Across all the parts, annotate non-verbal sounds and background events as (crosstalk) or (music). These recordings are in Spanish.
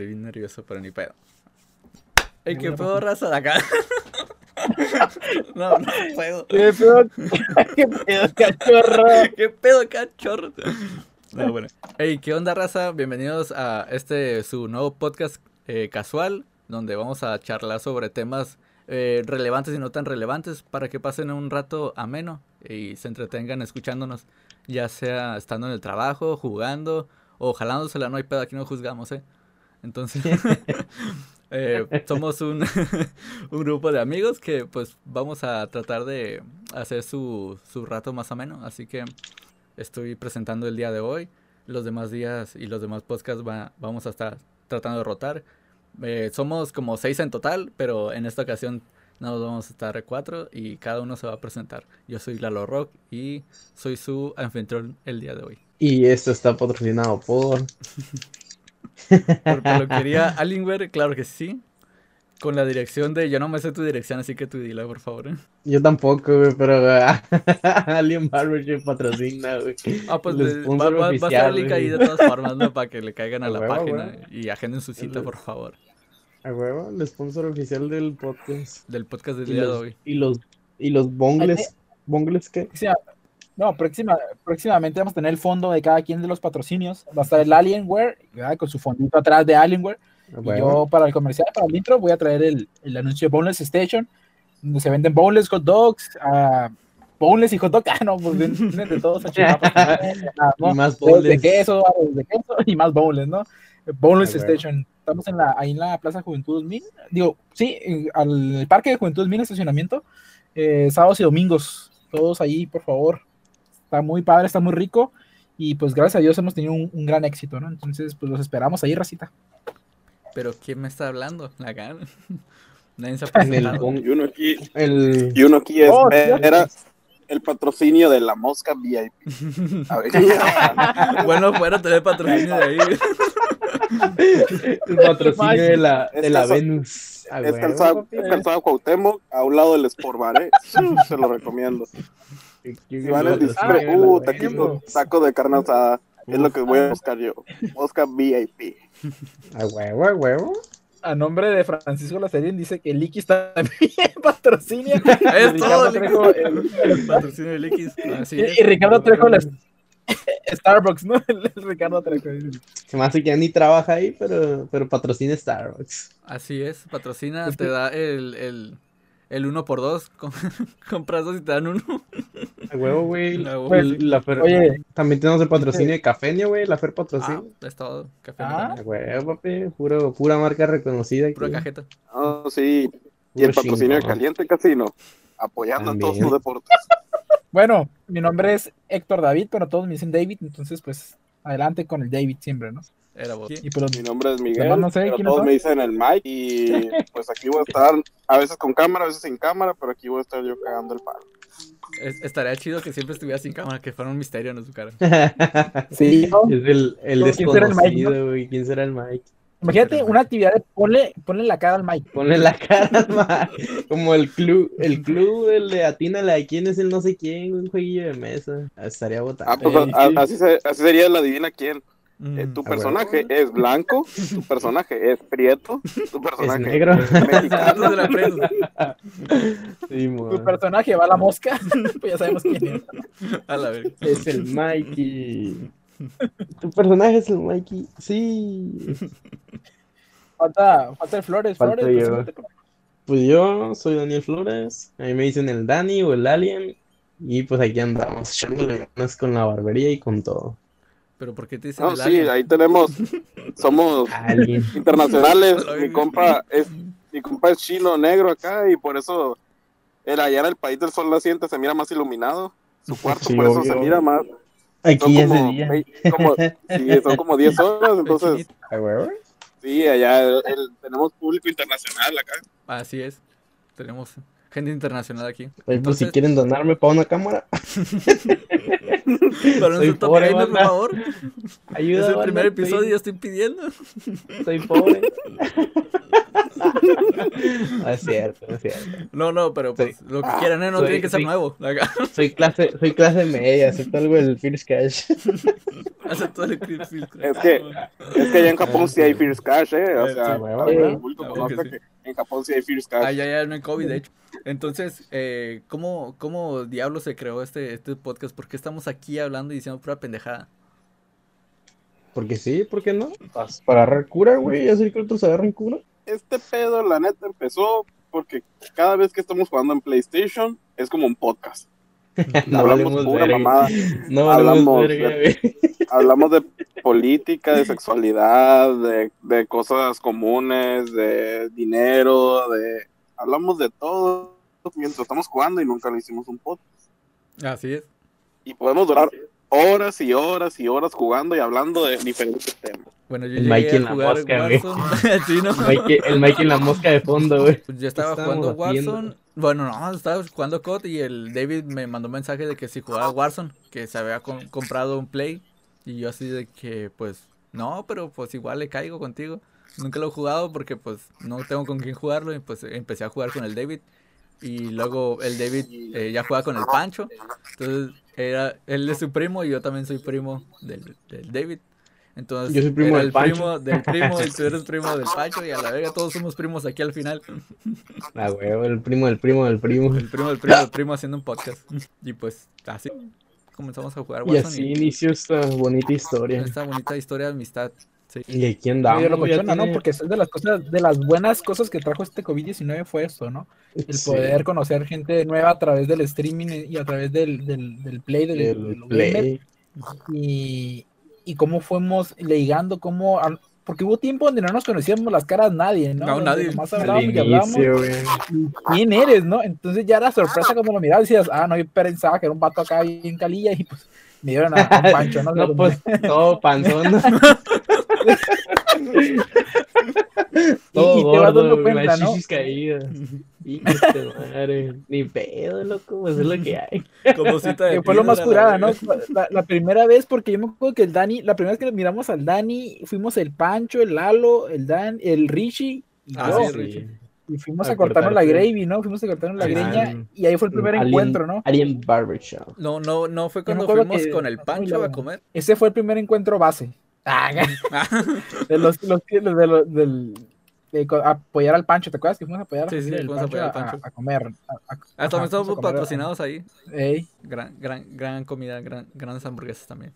estoy bien nervioso, pero ni pedo. Qué pedo raza de acá. (laughs) no, no puedo. ¿Qué pedo? (laughs) ¿Qué pedo, cachorro? ¿Qué pedo, cachorro? No, bueno. Hey, ¿qué onda, raza? Bienvenidos a este su nuevo podcast eh, casual, donde vamos a charlar sobre temas eh, relevantes y no tan relevantes para que pasen un rato ameno y se entretengan escuchándonos, ya sea estando en el trabajo, jugando o jalándosela. No hay pedo, aquí no juzgamos, ¿eh? Entonces, (laughs) eh, somos un, (laughs) un grupo de amigos que pues vamos a tratar de hacer su, su rato más ameno. Así que estoy presentando el día de hoy. Los demás días y los demás podcasts va- vamos a estar tratando de rotar. Eh, somos como seis en total, pero en esta ocasión nos vamos a estar cuatro y cada uno se va a presentar. Yo soy Lalo Rock y soy su anfitrión el día de hoy. Y esto está patrocinado por. (laughs) Por peluquería Alienware, claro que sí. Con la dirección de, yo no me sé tu dirección, así que tú dila, por favor. Yo tampoco, güey, pero güey, (laughs) Alien Barbershop patrocina, güey. Ah, pues de- va, a estar el link ahí de todas formas, ¿no? Para que le caigan a A la huevo, página huevo. y agenden su cita, El- por favor. A huevo, el sponsor oficial del podcast. Del podcast del Y día de hoy. y los, y los bongles. ¿Bongles qué? No, próxima, próximamente vamos a tener el fondo de cada quien de los patrocinios. Va a estar el Alienware, ¿verdad? con su fondito atrás de Alienware. A Y yo, para el comercial, para el intro, voy a traer el, el anuncio de Boneless Station, donde se venden boneless hot dogs, ah, boneless y hot dog, (laughs) ah, no, pues venden de todos (laughs) ah. Y más de queso, arroz de queso y más boneless, ¿no? Boneless Ah. Station. Estamos en la, ahí en la Plaza Juventud 2000. Digo, sí, en- al Parque de Juventud 2000 estacionamiento. eh, sábados y domingos. Todos ahí, por favor. Está muy padre, está muy rico. Y pues gracias a Dios hemos tenido un, un gran éxito, ¿no? Entonces, pues los esperamos ahí, racita. Pero ¿quién me está hablando? La gana. (laughs) Nadie se ha En (laughs) el uno aquí, el... y uno aquí Oh, espera el patrocinio de la mosca VIP. A ver, (laughs) bueno, fuera tener patrocinio de ahí. el patrocinio de la, de Es la Venus. Es calzado, es calzado Cuauhtémoc, a un lado del Sport Bar, ¿eh? Se lo recomiendo. Qué van al de uh, Venus. taquito, taco de carne asada. Es lo que voy a buscar yo. Mosca VIP. (laughs) A huevo, a huevo. A nombre de Francisco Lazarín dice que Liquis también (laughs) patrocina. Es todo, Ricardo Trejo, el- Patrocinio del X. (laughs) Así y, es. y Ricardo Trejo, la- Starbucks, ¿no? El, el Ricardo Trejo. Se me hace que ya ni trabaja ahí, pero, pero patrocina Starbucks. Así es. Patrocina, te da el, el, el uno por dos. (laughs) Com- Compras dos y te dan uno. A huevo, güey. (laughs) Pues, sí. la Fer- Oye, También tenemos el patrocinio de Cafeña, güey. La Fer Ah, patrocina. es todo. Café Ah. A huevo, papi. Puro, pura marca reconocida. aquí. Pura cajeta. Oh, sí. Y el patrocinio de. Caliente Casino. Apoyando También. a todos sus deportes. bueno, mi nombre es Héctor David, pero todos me dicen David, entonces pues adelante con el David siempre, ¿no? Era vos. Y Mi nombre es Miguel, no sé pero quiénes todos son. me dicen el Mike y (laughs) pues aquí voy a estar a veces con cámara, a veces sin cámara, pero aquí voy a estar yo cagando el palo. Es- estaría chido que siempre estuviera sin cámara, que fuera un misterio en su cara. (laughs) sí, ¿no? Es el, el ¿Quién será el Mike, desconocido, güey. ¿Quién será el Mike? Imagínate una actividad de ponle, ponle la cara al Mike. Ponle la cara al Mike. (laughs) Como el club, el club del de Atínale a quién es el no sé quién, un jueguillo de mesa. Ah, Estaría botado. Ah, pues Eh, a- a- así, se- así sería la adivina quién. Eh, Mm. tu Ah, personaje es blanco, tu personaje es prieto, tu personaje negro. es mexicano. (laughs) De la prensa. sí, Tu personaje va a la mosca, (laughs) pues ya sabemos quién es. A la vez. Es el Mikey. Tu personaje es el Mikey. Sí. Falta, falta el Flores, Falta Flores. yo. preséntate. Pues yo soy Daniel Flores. A mí me dicen el Dani o el Alien. Y pues aquí andamos, echándole ganas con la barbería y con todo. Pero ¿por qué te dicen No, el sí, alien? ahí tenemos, (laughs) somos Alien. internacionales. Mi compa es, mi compa es chino negro acá y por eso el allá en el país del sol naciente se mira más iluminado. Su cuarto Sí, por eso se obvio. mira más. Aquí Son ya es de como, día. como- sí, son como 10 (laughs) horas, entonces sí, allá el- el- tenemos público internacional acá. Así es. Tenemos gente internacional aquí. Pues si Entonces- quieren donarme para una cámara. (laughs) Soy se toque pobre, gamer, por favor. Ayuda, Es el banda, primer estoy- episodio y yo estoy pidiendo. Soy pobre. (laughs) No es cierto, no es cierto. No, no, pero pues Sí. lo que quieran, ¿eh? No soy- tiene que ser sí. nuevo. Acá. Soy clase, soy clase media, acepto algo del First Cash. (laughs) Hace todo el clip filtro. Es que, es que allá en Japón sí hay First Cash, ¿eh? O Eh, sea, sí, huevo, todo el huevo. mundo Ah, conoce que sí. que en Japón sí hay First Cash. Ah, ya, ya no hay COVID, de hecho. Entonces, eh, ¿cómo, ¿cómo diablos se creó este, este podcast? ¿Por qué estamos aquí hablando y diciendo pura pendejada? Porque sí, ¿por qué no? Para agarrar cura, güey, hacer que otros agarren cura. Este pedo, la neta, empezó porque cada vez que estamos jugando en PlayStation es como un podcast. (laughs) No Hablamos pura verga. mamada. (laughs) No Hablamos verga, de-. (laughs) Hablamos de política, de sexualidad, de, de cosas comunes, de dinero, de... Hablamos de todo mientras estamos jugando y nunca le hicimos un podcast. Así es. Y podemos durar horas y horas y horas jugando y hablando de diferentes temas. Bueno, yo El Mikey en la jugar mosca, güey. (laughs) Sí, el Mikey en la mosca de fondo, güey. Pues yo estaba jugando haciendo? Warzone. Bueno, no, estaba jugando COD y el David me mandó un mensaje de que si jugaba Warzone, que se había com- comprado un Play. Y yo así de que, pues, no, pero pues igual le caigo contigo. Nunca lo he jugado porque pues no tengo con quién jugarlo y pues empecé a jugar con el David. Y luego el David eh, ya juega con el Pancho. Entonces era, él es su primo y yo también soy primo del, del David. Entonces Yo soy primo del el Pancho. primo del primo y tú eres (laughs) primo del Pancho y a la verga todos somos primos aquí al final. Ah, güey, el primo del primo del primo. El primo del primo del primo haciendo un podcast. (laughs) Y pues así comenzamos a jugar Y Warzone así y, inició esta bonita historia. esta bonita historia de amistad. Sí. Y aquí Medio andamos. ya locochona, ¿no? tiene- Porque es de las cosas, de las buenas cosas que trajo este COVID-19 fue esto, ¿no? El Sí, poder conocer gente nueva a través del streaming y a través del, del, del play, del, el del gamer, play. y, y cómo fuimos ligando, cómo, a- porque hubo tiempo donde no nos conocíamos las caras nadie, ¿no? No, nadie. Al hablábamos y hablábamos, ¿quién eres, no? Entonces ya era sorpresa cuando lo mirabas y decías, ah, no, yo pensaba que era un vato acá bien calilla y pues me dieron a, a un (laughs) pancho, ¿no? No, pues (laughs) todo panzón. (laughs) (laughs) todo y te vas gordo, dando cuenta, las ¿no? caídas. (laughs) Madre. Ni pedo, loco, pues es lo que hay. Como cita de que fue lo más curada, la ¿no? (laughs) La, la primera vez, porque yo me acuerdo que el Dani, la primera vez que miramos al Dani, fuimos el Pancho, el Lalo, el Dan, el Richie y Ah, yo. sí, Richie. y fuimos A a cortarnos la gravy, ¿no? Fuimos a cortarnos la greña y ahí fue el primer Alien- encuentro, ¿no? Alien Barbershop. No, no, no fue cuando fuimos que- con el Pancho a comer. Ese fue el primer encuentro base. (laughs) Ah, de los, los, de los- del de apoyar al Pancho, ¿te acuerdas que fuimos a apoyar Sí, sí, al fuimos a apoyar al Pancho. a, comer? a- a- Hasta ajá, me fuimos a estamos patrocinados ahí. Ey. Gran, gran, gran comida, gran, grandes hamburguesas también.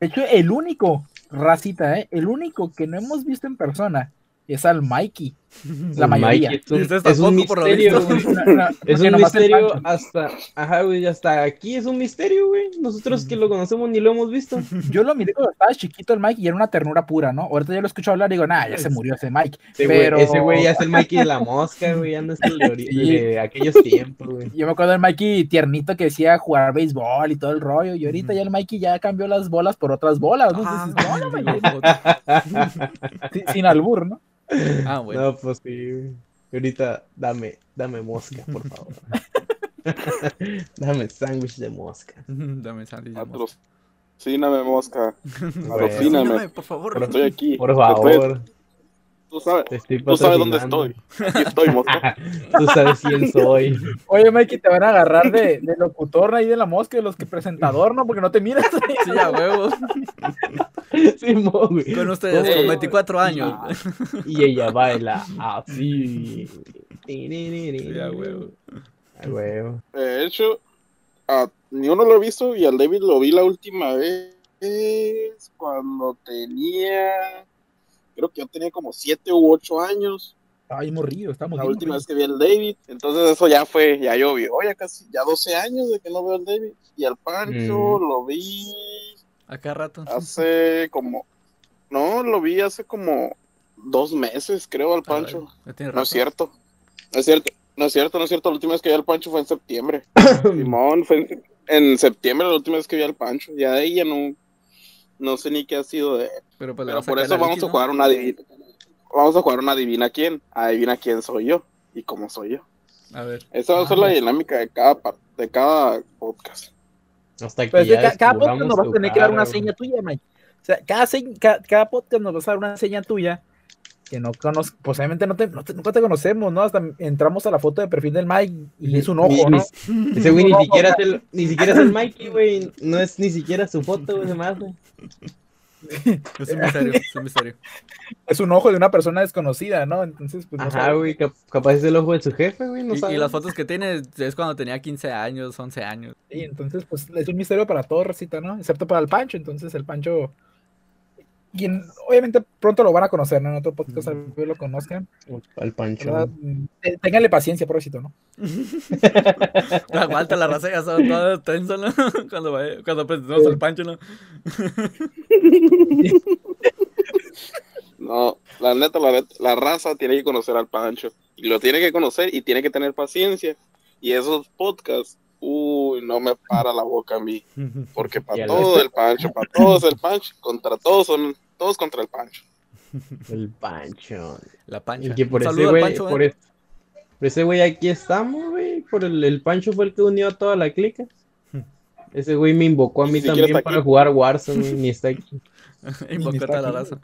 De hecho, el único, racita, ¿eh? El único que no hemos visto en persona es al Mikey. La mayoría. Es un, es un misterio, visto. güey. (laughs) No, no, Es un misterio hasta, ajá, güey, hasta aquí es un misterio, güey. Nosotros que lo conocemos ni lo hemos visto. (laughs) Yo lo miré cuando estaba chiquito el Mike y era una ternura pura, ¿no? Ahorita ya lo escucho hablar y digo, nah, ya se murió ese Mike. Ese güey- Pero- ese güey ya es el Mikey de la (laughs) mosca, güey, ya no es el de, ori- Sí. de aquellos tiempos, güey. Yo me acuerdo del Mikey tiernito que decía jugar béisbol y todo el rollo. Y ahorita ya el Mikey ya cambió las bolas por otras bolas, ¿no? Ah, Entonces, no, no, sin albur, ¿no? (laughs) Ah, bueno. No, pues sí. Ahorita dame, dame mosca, por favor. (laughs) dame sándwich de mosca. (laughs) Dame sándwich de mosca. Patrocíname, mosca. Patrocíname. Por favor. Estoy aquí. Por favor, Tú sabes, te estoy tú sabes dónde estoy. Aquí estoy, mosca. (laughs) Tú sabes quién soy. Oye, Mikey, te van a agarrar de, de locutor ahí de la mosca, de los que presentador, ¿no? Porque no te miras. Sí, a huevo. (laughs) Sí, mo, güey. Con ustedes, con 24 años. Y ella baila así. Sí, a huevo. A huevo. De hecho, a, ni uno lo he visto y al David lo vi la última vez cuando tenía, creo que yo tenía como siete u ocho años, Ay, morrillo, estamos la última vez que vi al David. Entonces eso ya fue, ya llovió, ya casi, ya 12 años de que no veo al David. Y al Pancho Mm. lo vi Acá rato. hace como, no, lo vi hace como dos meses, creo, al Pancho. Tiene No es cierto, no es cierto. No es cierto, no es cierto. La última vez que vi al Pancho fue en septiembre. (coughs) Simón, fue en, en septiembre la última vez que vi al Pancho. Ya de ahí ya no, no sé ni qué ha sido de él. Pero, pues, Pero por eso vamos Vicky, a ¿no? jugar una adivina. Vamos a jugar una adivina quién. Adivina quién soy yo y cómo soy yo. A ver. Esa va a ser Ah, la ya. dinámica de cada, par- de cada podcast. Hasta que Pero es que ya ca- cada podcast nos vas a tener que dar una güey. seña tuya, Mike. O sea, cada, señ- ca- cada, podcast nos vas a dar una seña tuya que no conozco. Posiblemente no te, no te- nunca te conocemos, ¿no? Hasta entramos a la foto de perfil del Mike y es un ojo, ¿no? Ese güey ni (laughs) siquiera es el, ni siquiera es el Mikey, güey. No es ni siquiera su foto, güey, se me hace. Es un misterio, es un misterio. Es un ojo de una persona desconocida, ¿no? Entonces, pues no Ajá, güey, cap- capaz es el ojo de su jefe, güey, no Y, y las fotos que tiene es cuando tenía 15 años, 11 años. Sí, entonces, pues es un misterio para todo, Recita, ¿no? Excepto para el Pancho. Entonces, el Pancho. Quien, obviamente pronto lo van a conocer, ¿no? En otro podcast tal vez lo conozcan. Al Pancho. Ténganle paciencia, pobrecito, ¿no? (laughs) Aguanta la raza, ya son todas tensas, ¿no? (laughs) Cuando, vaya- cuando presentamos al Pancho, ¿no? No, la neta, la, neta, la raza tiene que conocer al Pancho. Y lo tiene que conocer y tiene que tener paciencia. Y esos podcasts, uy, no me para la boca a mí. (laughs) Porque para todo el Pancho, para todos el Pancho, contra todos son todos contra el Pancho. (laughs) El Pancho. La Pancha. Y que por ese güey, Pancho, por, ¿eh? por ese güey aquí estamos, güey. Por el, el Pancho fue el que unió a toda la clica. (laughs) Ese güey me invocó a mí también para aquí. jugar Warzone, güey, ni está aquí. (laughs) Invocó a la raza.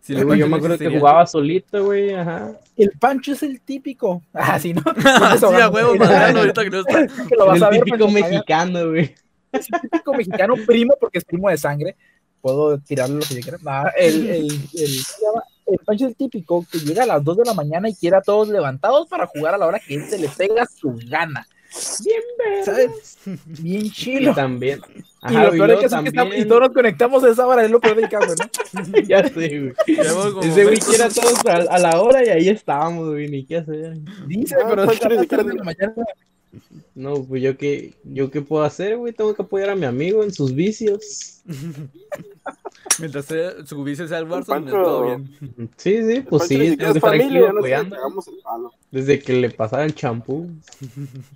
Si Sí, el güey, yo Pancho me acuerdo que jugaba solito, güey, ajá. El Pancho es el típico. Ah, sí, ¿no? sí, a huevo, madreando ahorita que no está. Que lo vas el a ver, típico Pancho, mexicano, güey. es el típico mexicano primo porque es primo de sangre. Puedo tirarle lo que yo quiera. Nah, el, el, el, el Pancho es el típico que llega a las 2 de la mañana y quiere a todos levantados para jugar a la hora que él se le pega su gana. Bien. ¿Sabes? Bien Y chilo. también. Y Ajá, lo güey, peor es que, es que estamos- también- y todos nos conectamos a esa hora, es lo peor del caso, ¿no? (laughs) ya sé, güey. Ese güey quiere a todos a, a la hora y ahí estábamos, güey, ni qué hacer. Dice, Ah, pero siquiera 3 de la mañana. No, pues yo qué, yo qué puedo hacer, güey, tengo que apoyar a mi amigo en sus vicios. (laughs) Mientras sea- su vicio sea el Warzone, todo bien. Sí, sí, pues sí, familia, no palo. desde que le pasara el champú.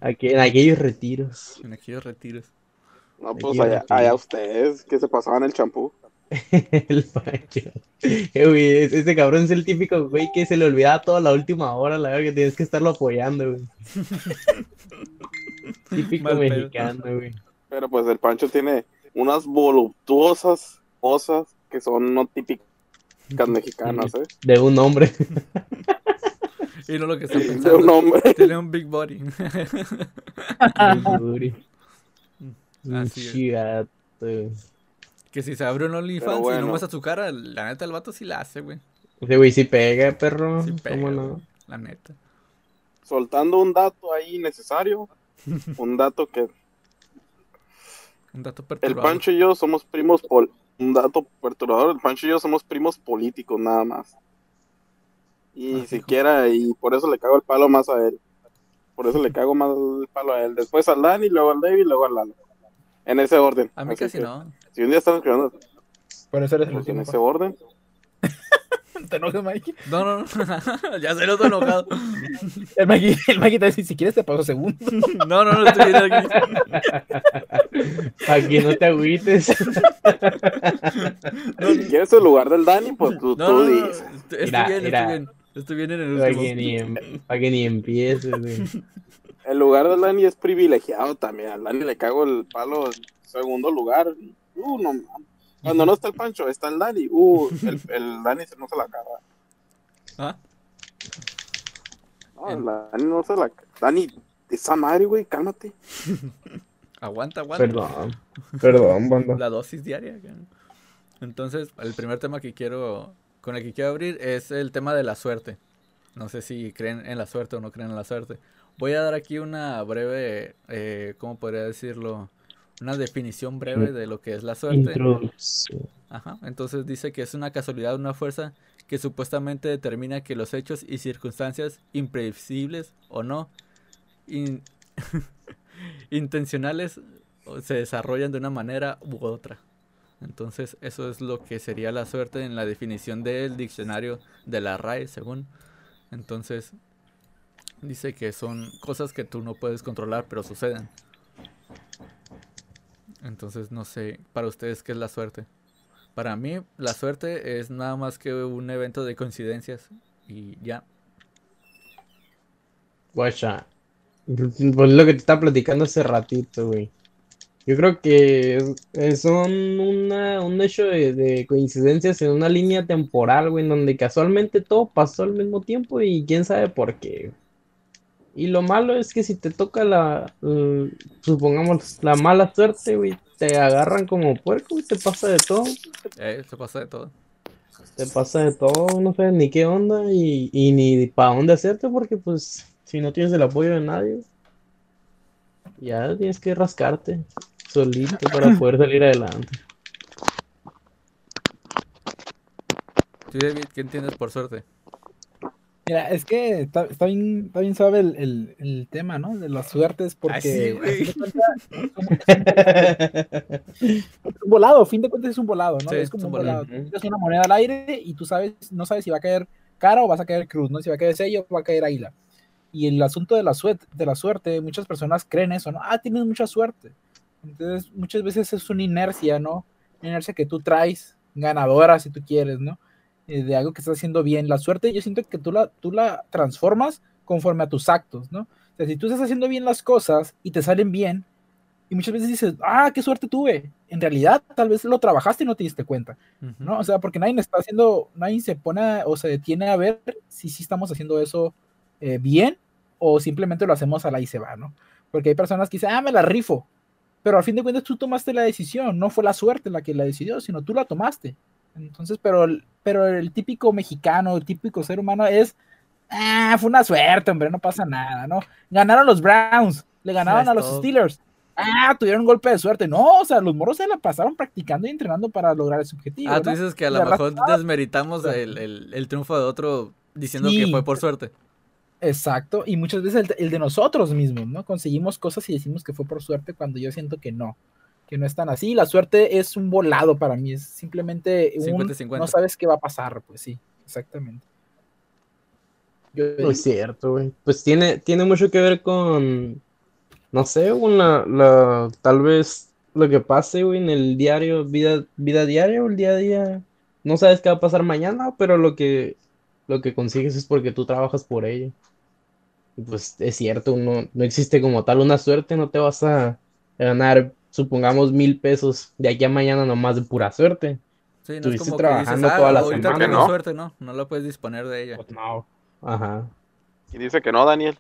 Aquí, en aquellos retiros. En aquellos retiros. No, pues allá, allá ustedes que se pasaban el champú. (laughs) el Pancho. Eh, güey, es- ese cabrón es el típico güey que se le olvidaba toda la última hora, la verdad que tienes que estarlo apoyando, güey. (laughs) Típico Mal pedo. mexicano, güey. Pero pues el Pancho tiene unas voluptuosas cosas que son no típicas (laughs) mexicanas, ¿eh? De un hombre. Y no lo que está De un pensando. hombre. Tiene un big body. Duri. Un Así es. chivato, güey. Que si se abre un OnlyFans y no muestra su cara, la neta el vato sí la hace, güey. Ese güey sí pega, perro. Sí pega, ¿Cómo güey. no? La neta. Soltando un dato ahí necesario. (laughs) Un dato que Un dato el perturbador. Pancho y yo somos primos pol un dato perturbador, el Pancho y yo somos primos políticos nada más. Y Ah, siquiera, y por eso le cago el palo más a él. Por eso le (laughs) cago más el palo a él. Después al Dani, luego al David, luego al Lalo. En ese orden. A mí Así casi que, no. Si un día están escuchando Por eso eres el pues, en último. ese orden, (laughs) ¿Te enojas, Mikey? No, no, no. (laughs) ya se lo estoy enojado. (laughs) El Mikey, el Mikey te dice, si quieres te paso segundo. No, no, no estoy bien aquí. Para que no te agüites. si quieres el lugar del Dani, pues tú, No, tú no, no. dices. Estoy Mira, bien, mira. estoy bien. Estoy bien en el Para que, último. ni, em- pa' que ni empieces, güey. El lugar del Dani es privilegiado también. Al Dani le cago el palo en segundo lugar. Uh, no. Cuando no está el Pancho, está el Dani. Uh, (laughs) el, el Dani se no se la caga. ¿Ah? No, el Dani no se la caga. Dani, esa madre, güey, cálmate. (laughs) Aguanta, aguanta. Perdón. Perdón, banda. La dosis diaria. Entonces, el primer tema que quiero, con el que quiero abrir es el tema de la suerte. No sé si creen en la suerte o no creen en la suerte. Voy a dar aquí una breve, eh, ¿cómo podría decirlo? Una definición breve de lo que es la suerte. Ajá. Entonces dice que es una casualidad, una fuerza que supuestamente determina que los hechos y circunstancias imprevisibles o no in- (laughs) intencionales se desarrollan de una manera u otra. Entonces eso es lo que sería la suerte en la definición del diccionario de la RAE, según. Entonces dice que son cosas que tú no puedes controlar, pero suceden. Entonces no sé, para ustedes qué es la suerte. Para mí, la suerte es nada más que un evento de coincidencias y ya. Guacha. Pues lo que te estaba platicando hace ratito, güey. Yo creo que son una, un hecho de, de coincidencias en una línea temporal, güey, en donde casualmente todo pasó al mismo tiempo y quién sabe por qué. Y lo malo es que si te toca la, l- supongamos, la mala suerte, güey, te agarran como puerco y te pasa de todo. Eh, se pasa de todo. Te pasa de todo, no sabes ni qué onda y, y ni para dónde hacerte porque pues si no tienes el apoyo de nadie, ya tienes que rascarte solito para (laughs) poder salir adelante. ¿Tú, David, qué entiendes por suerte? Mira, es que está, está bien, está bien suave el, el- el tema, ¿no? De las suertes, porque sí, a güey. fin de cuentas, es un volado, a fin de cuentas es un volado, ¿no? Sí, es como es un volado. tiras una moneda al aire y tú sabes, no sabes si va a caer cara o vas a caer cruz, ¿no? Si va a caer sello o va a caer águila. Y el asunto de la, suerte, de la suerte, muchas personas creen eso, ¿no? Ah, tienes mucha suerte. Entonces, muchas veces es una inercia, ¿no? Una inercia que tú traes, ganadora, si tú quieres, ¿no? Eh, de algo que estás haciendo bien. La suerte, yo siento que tú la, tú la transformas conforme a tus actos, ¿no? O sea, si tú estás haciendo bien las cosas y te salen bien, y muchas veces dices, ah, qué suerte tuve. En realidad, tal vez lo trabajaste y no te diste cuenta. ¿no? O sea, porque nadie está haciendo, nadie se pone a- o se detiene a ver si sí estamos haciendo eso eh, bien o simplemente lo hacemos a la y se va, ¿no? Porque hay personas que dicen, ah, me la rifo. Pero al fin de cuentas tú tomaste la decisión, no fue la suerte la que la decidió, sino tú la tomaste. Entonces, pero, el- pero el típico mexicano, el típico ser humano es, ah, fue una suerte, hombre, no pasa nada, ¿no? Ganaron los Browns, le ganaron a los todo. Steelers. Ah, tuvieron un golpe de suerte. No, o sea, los morros se la pasaron practicando y entrenando para lograr ese objetivo. Ah, tú ¿no? dices que a lo mejor raza- desmeritamos el, el- el triunfo de otro diciendo que fue por suerte. Exacto, y muchas veces el, el de nosotros mismos, ¿no? Conseguimos cosas y decimos que fue por suerte cuando yo siento que no, que no es tan así. La suerte es un volado para mí, es simplemente un 50-50. no sabes qué va a pasar, pues sí, exactamente. Yo No es cierto, güey. Pues tiene, tiene mucho que ver con, no sé, con la, la- tal vez lo que pase, güey, en el diario, vida, vida diaria o el día a día. No sabes qué va a pasar mañana, pero lo que, lo que consigues es porque tú trabajas por ello. Y pues es cierto, no, no existe como tal una suerte, no te vas a ganar, supongamos, mil pesos de aquí a mañana nomás de pura suerte. Sí, no es Estuviste como que dices, trabajando ah, toda la ahorita semana, tengo ¿no? suerte, ¿no? No la puedes disponer de ella. Pues no. Ajá. Y dice que no, Daniel.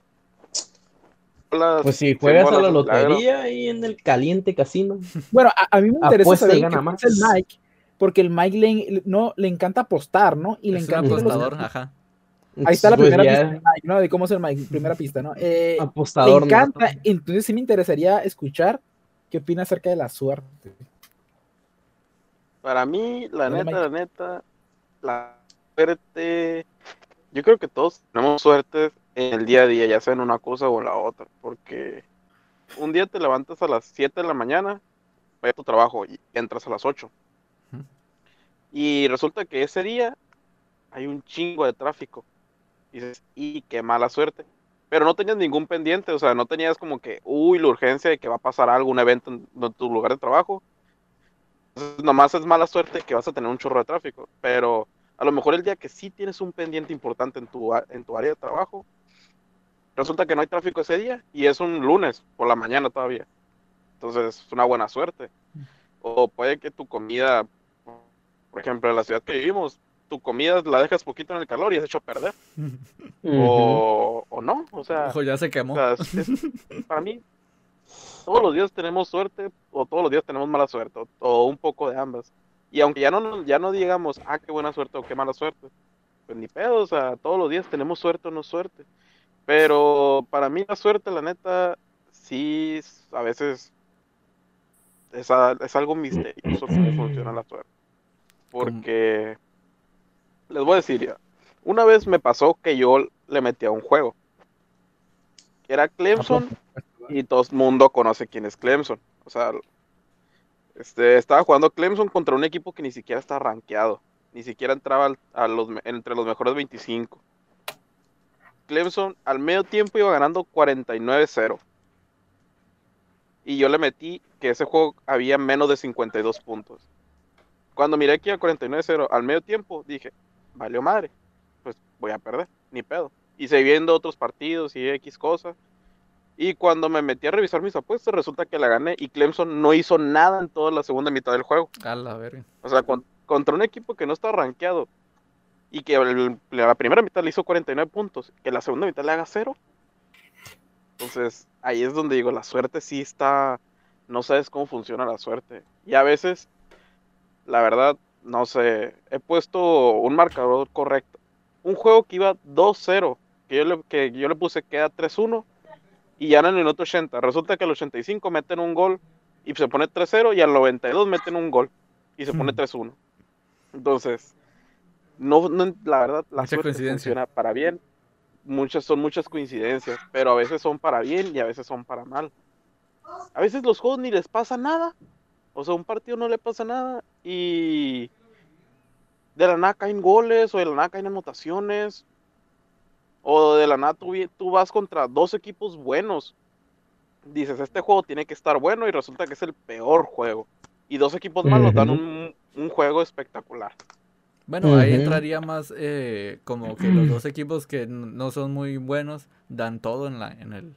Hola, Pues si sí, juegas a la lotería ahí en el caliente casino. Bueno, a, a mí me interesa Apuesta y saber gana más. el Mike, porque el Mike le, no, le encanta apostar, ¿no? Y le es un encanta los- apostador, ajá. Ahí está la Pues primera ya, pista, del Mike, ¿no? De cómo es el Mike, primera pista, ¿no? Eh, le apostador encanta, nato. entonces sí me interesaría escuchar qué opina acerca de la suerte. Para mí, la neta, Mike. la neta, la suerte. Yo creo que todos tenemos suerte en el día a día, ya sea en una cosa o en la otra. Porque un día te levantas a las 7 de la mañana, vas a tu trabajo y entras a las 8. Ujú. Y resulta que ese día hay un chingo de tráfico. Y dices, y qué mala suerte. Pero no tenías ningún pendiente, o sea, no tenías como que, uy, la urgencia de que va a pasar algo, un evento en, en tu lugar de trabajo. Entonces, nomás es mala suerte que vas a tener un chorro de tráfico. Pero a lo mejor el día que sí tienes un pendiente importante en tu, en tu área de trabajo, resulta que no hay tráfico ese día y es un lunes por la mañana todavía. Entonces es una buena suerte. O puede que tu comida, por ejemplo, en la ciudad que vivimos, tu comida la dejas poquito en el calor y es hecho a perder. O, o sea, Ojo, ya se quemó. o sea, es- es- para mí, todos los días tenemos suerte o todos los días tenemos mala suerte, o, o un poco de ambas. Y aunque ya no, ya no digamos, ah, qué buena suerte o qué mala suerte, pues ni pedo, o sea, todos los días tenemos suerte o no suerte. Pero para mí la suerte, la neta, sí, a veces es, a- es algo misterioso cómo funciona la suerte. Porque, les voy a decir ya, una vez me pasó que yo le metí a un juego. Era Clemson y todo el mundo conoce quién es Clemson. O sea, este, estaba jugando Clemson contra un equipo que ni siquiera está rankeado. Ni siquiera entraba al- a los, me- entre los mejores 25. Clemson al medio tiempo iba ganando 49-0. Y yo le metí que ese juego había menos de 52 puntos. Cuando miré que iba 49-0 al medio tiempo, dije, valió madre. Pues voy a perder, ni pedo. Y seguí viendo otros partidos y X cosas. Y cuando me metí a revisar mis apuestas, resulta que la gané y Clemson no hizo nada en toda la segunda mitad del juego. A la verga. O sea, con- contra un equipo que no está rankeado y que el- la primera mitad le hizo 49 puntos, que la segunda mitad le haga cero. Entonces, ahí es donde digo, la suerte sí está, no sabes cómo funciona la suerte. Y a veces, la verdad, no sé, he puesto un marcador correcto. Un juego que iba 2-0, que yo le, que yo le puse queda 3-1 y ya en el minuto 80. Resulta que al 85 meten un gol y se pone 3-0 y al 92 meten un gol y se pone Hmm. 3-1. Entonces, no, no- la verdad, la Mucha suerte coincidencia. funciona para bien. Muchas son muchas coincidencias, pero a veces son para bien y a veces son para mal. A veces los juegos ni les pasa nada. O sea, un partido no le pasa nada y de la nada caen goles o de la nada caen anotaciones. O de la nada tú, vas contra dos equipos buenos. Dices, este juego tiene que estar bueno y resulta que es el peor juego. Y dos equipos malos dan Ujú. un, un juego espectacular. Bueno, ahí entraría más eh, como que los dos equipos que no son muy buenos dan todo en la en el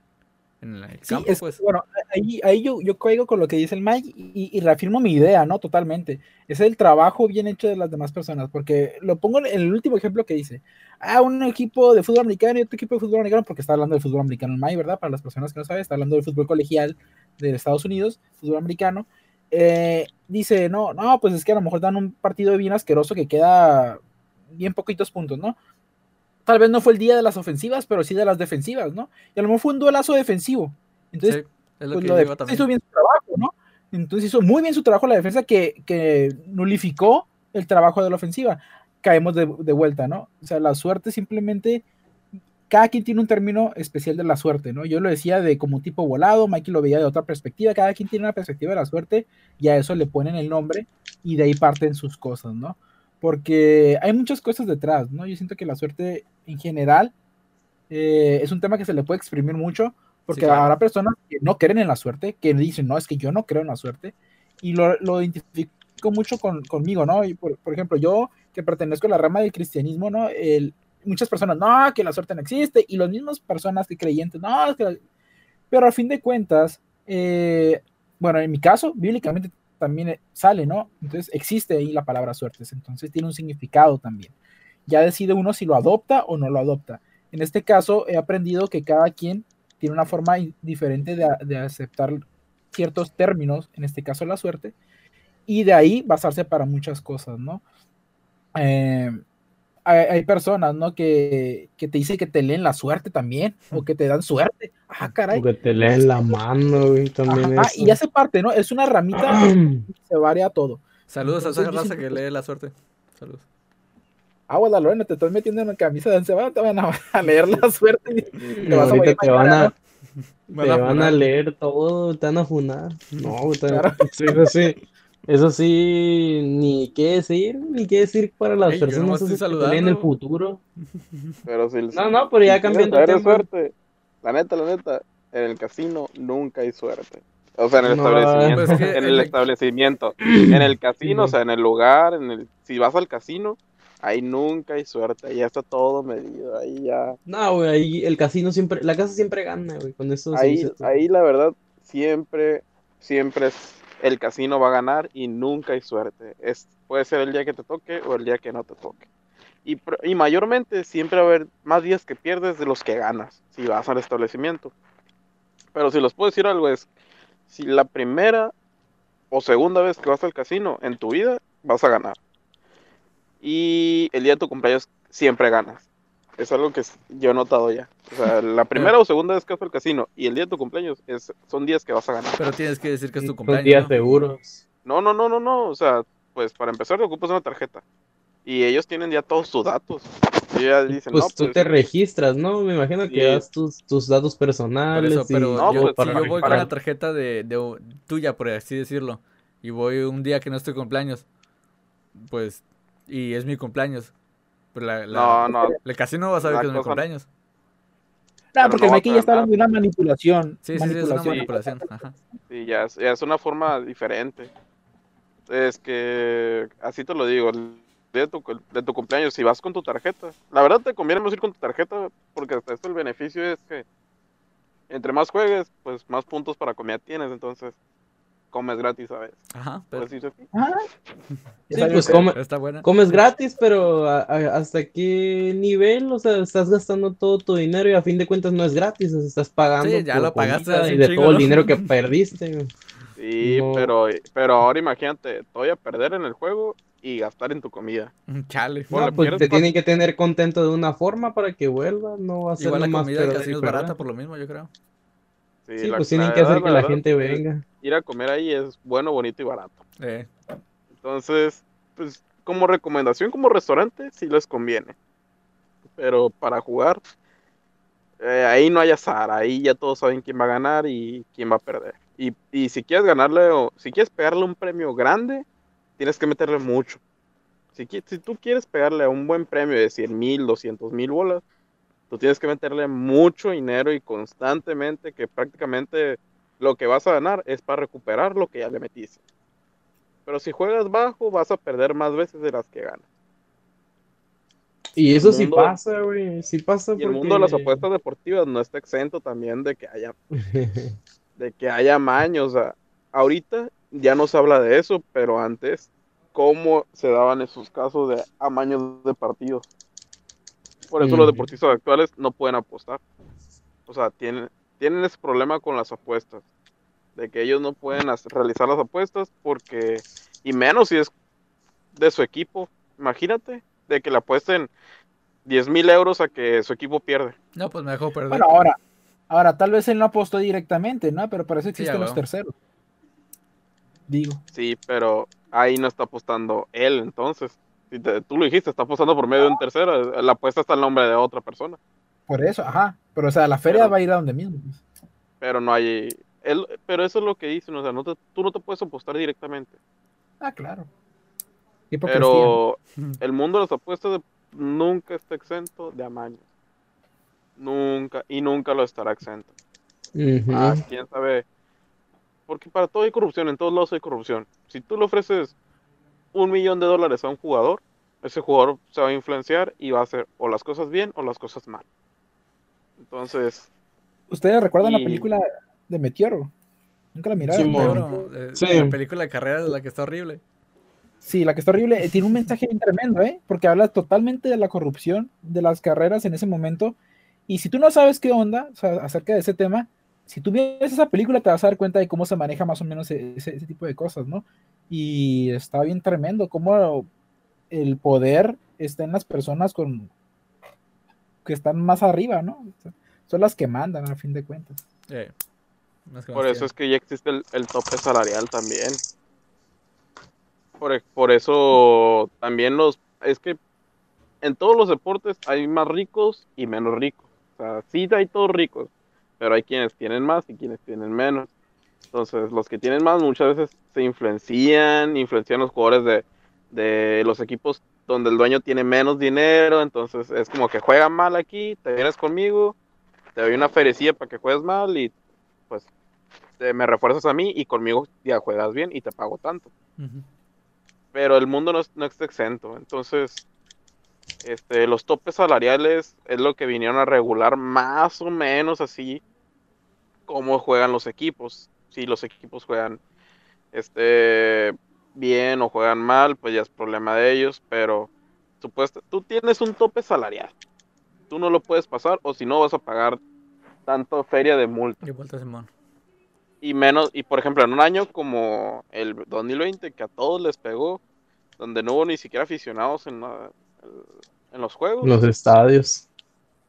en el Sí, campo, es, pues. bueno, ahí, yo, yo caigo con lo que dice el Mike y, y reafirmo mi idea, ¿no? Totalmente. Es el trabajo bien hecho de las demás personas, porque lo pongo en el último ejemplo que dice. Ah, un equipo de fútbol americano y otro equipo de fútbol americano, porque está hablando del fútbol americano el Mike, ¿verdad? Para las personas que no saben, está hablando del fútbol colegial de Estados Unidos, fútbol americano. Eh, dice, no, no, pues es que a lo mejor dan un partido bien asqueroso que queda bien poquitos puntos, ¿no? Tal vez no fue el día de las ofensivas, pero sí de las defensivas, ¿no? Y a lo mejor fue un duelazo defensivo. Entonces, Sí, es lo pues que la defensa hizo bien su trabajo, ¿no? Entonces hizo muy bien su trabajo la defensa que, que nulificó el trabajo de la ofensiva. Caemos de, de vuelta, ¿no? O sea, la suerte simplemente, cada quien tiene un término especial de la suerte, ¿no? Yo lo decía de como tipo volado, Mikey lo veía de otra perspectiva, cada quien tiene una perspectiva de la suerte y a eso le ponen el nombre y de ahí parten sus cosas, ¿no? Porque hay muchas cosas detrás, ¿no? Yo siento que la suerte en general eh, es un tema que se le puede exprimir mucho, porque claro. habrá personas que no creen en la suerte, que dicen, no, es que yo no creo en la suerte, y lo, lo identifico mucho con, conmigo, ¿no? Y por, por, ejemplo, yo que pertenezco a la rama del cristianismo, ¿no? El, muchas personas, no, que la suerte no existe, y las mismas personas que creyentes, no, es que la... pero a fin de cuentas, eh, bueno, en mi caso, bíblicamente también sale, ¿no? Entonces existe ahí la palabra suertes, entonces tiene un significado también. Ya decide uno si lo adopta o no lo adopta. En este caso, he aprendido que cada quien tiene una forma diferente de, de, aceptar ciertos términos, en este caso la suerte, y de ahí basarse para muchas cosas, ¿no? Eh, hay, hay, personas, ¿no? Que, que, te dicen que te leen la suerte también, o que te dan suerte. Ah, caray. O que te leen la mano, güey, también. Ajá, y hace parte, ¿no? Es una ramita (clears throat) se varía todo. Saludos Entonces, a esa raza que lee la suerte. Saludos. Agua, ah, Lorena, te estás metiendo en una camisa de once te van a, a, leer la suerte. Y (laughs) te no, vas ahorita a te van a, ¿no? te van a leer todo, te van a funar. No, te, claro. (laughs) eso sí, eso sí, ni qué decir, ni qué decir para las Ey, personas no que leen el futuro. Pero si, no, no, pero ya si cambiando de tema. suerte, la neta, la neta, en el casino nunca hay suerte. O sea, en el no, establecimiento, pues que en el, el establecimiento, (clears throat) en el casino, sí, o sea, en el lugar, en el, si vas al casino, ahí nunca hay suerte, ahí ya está todo medido, ahí ya. No, güey, ahí el casino siempre, la casa siempre gana, güey, con eso. Ahí, ahí la verdad, siempre, siempre es, el casino va a ganar y nunca hay suerte. Es, puede ser el día que te toque o el día que no te toque. Y, y mayormente siempre va a haber más días que pierdes de los que ganas, si vas al establecimiento. Pero si los puedo decir algo es, si la primera o segunda vez que vas al casino en tu vida, vas a ganar. Y el día de tu cumpleaños siempre ganas. Es algo que yo he notado ya. O sea, la primera o segunda vez que vas al casino y el día de tu cumpleaños es, son días que vas a ganar. Pero tienes que decir que es tu cumpleaños. Son días ¿no? seguros. No, no, no, no, no. O sea, pues para empezar te ocupas una tarjeta. Y ellos tienen ya todos tus datos. Y ya dicen, pues, no, tú pues, te registras, ¿no? Me imagino que Sí. das tus, tus datos personales. Eso, pero y No, yo, pues, si para- yo voy para- con la tarjeta de, de tuya, por así decirlo, y voy un día que no estoy cumpleaños, pues, y es mi cumpleaños, pues la, la- no, no. el casino va a saber La que es mi cumpleaños. No, Pero porque no va a Mikey ya está hablando de una manipulación. Sí, sí, sí, es una manipulación. manipulación. Ajá. Sí, ya es, ya es una forma diferente. Es que, así te lo digo, de tu, de tu cumpleaños, si vas con tu tarjeta, la verdad te conviene más ir con tu tarjeta, porque hasta esto el beneficio es que entre más juegues, pues más puntos para comida tienes, entonces comes gratis a veces. Ajá, pero decirlo así. Ajá. (laughs) Sí, pues come- está buena. comes gratis, pero a- a- ¿hasta qué nivel? O sea, estás gastando todo tu dinero y a fin de cuentas no es gratis, o sea, estás pagando Sí, ya lo pagaste y de todo el dinero que (laughs) perdiste. Sí, No. pero, pero ahora imagínate, te voy a perder en el juego y gastar en tu comida. Chale. Bueno, No, pues ¿quieres te tienen que tener contento de una forma para que vuelva, no va a ser Igual la comida casino es barata por lo mismo, yo creo. Sí, pues tienen que hacer verdad, que la verdad, gente venga. Ir a comer ahí es bueno, bonito y barato. Eh, Entonces, pues como recomendación, como restaurante, sí les conviene. Pero para jugar, eh, ahí no hay azar, ahí ya todos saben quién va a ganar y quién va a perder. Y, y si quieres ganarle o si quieres pegarle un premio grande, tienes que meterle mucho. Si, si tú quieres pegarle a un buen premio de 100 mil, 200 mil bolas, tú tienes que meterle mucho dinero y constantemente, que prácticamente lo que vas a ganar es para recuperar lo que ya le metiste. Pero si juegas bajo, vas a perder más veces de las que ganas. Y eso sí mundo- pasa, güey, sí pasa Y el mundo de las apuestas deportivas no está exento también de que haya, (laughs) de que haya amaños. O sea, ahorita ya no se habla de eso, pero antes, ¿cómo se daban esos casos de amaños de partidos? Por eso los deportistas actuales no pueden apostar. O sea, tienen, tienen ese problema con las apuestas. De que ellos no pueden hacer- realizar las apuestas porque, y menos si es de su equipo. Imagínate, de que le apuesten 10 mil euros a que su equipo pierde. no, pues me dejó perder. Bueno, ahora, ahora tal vez él no apostó directamente, ¿no? Pero para eso existen los terceros. Digo. Sí, pero ahí no está apostando él, entonces. Si te- tú lo dijiste, está apostando por medio de un tercero. La apuesta está en nombre de otra persona. Por eso, ajá. Pero o sea, la feria Pero- va a ir a donde mismo. pues. Pero no hay. Él, pero eso es lo que dicen. O sea, no te- tú no te puedes apostar directamente. Ah, claro. Hipocresía. Pero el mundo de las apuestas de- nunca está exento de amaños. Nunca. Y nunca lo estará exento. Ah, quién sabe. Porque para todo hay corrupción, en todos lados hay corrupción. Si tú le ofreces un millón de dólares a un jugador, ese jugador se va a influenciar y va a hacer o las cosas bien o las cosas mal. Entonces, ¿Ustedes recuerdan la película de Meteoro? Nunca la miraron. Pero- Pero, eh, Sí. La película de carreras es la que está horrible. Sí, la que está horrible. eh, Tiene un mensaje bien tremendo, ¿eh? Porque habla totalmente de la corrupción de las carreras en ese momento. Y si tú no sabes qué onda o sea, acerca de ese tema, si tú ves esa película te vas a dar cuenta de cómo se maneja más o menos e- ese, ese tipo de cosas, ¿no? Y está bien tremendo cómo el poder está en las personas con que están más arriba, ¿no? Son las que mandan a fin de cuentas. Eh, más que por más eso es que ya existe el, el tope salarial también. Por, e- por eso también los... Es que en todos los deportes hay más ricos y menos ricos. O sea, sí hay todos ricos, pero hay quienes tienen más y quienes tienen menos. Entonces, los que tienen más muchas veces se influencian, influencian los jugadores de, de los equipos donde el dueño tiene menos dinero. Entonces, es como que juegan mal aquí, te vienes conmigo, te doy una ferecilla para que juegues mal y pues te- me refuerzas a mí y conmigo ya juegas bien y te pago tanto. Pero el mundo no, no está exento. Entonces, este, los topes salariales es lo que vinieron a regular más o menos así cómo juegan los equipos. Si los equipos juegan este, bien o juegan mal, pues ya es problema de ellos. Pero supuesto, tú tienes un tope salarial. Tú no lo puedes pasar o si no vas a pagar tanto feria de multa Y vuelta Simón. y menos, y por ejemplo, en un año como el 2020, que a todos les pegó, donde no hubo ni siquiera aficionados en, la- en los juegos, Los estadios.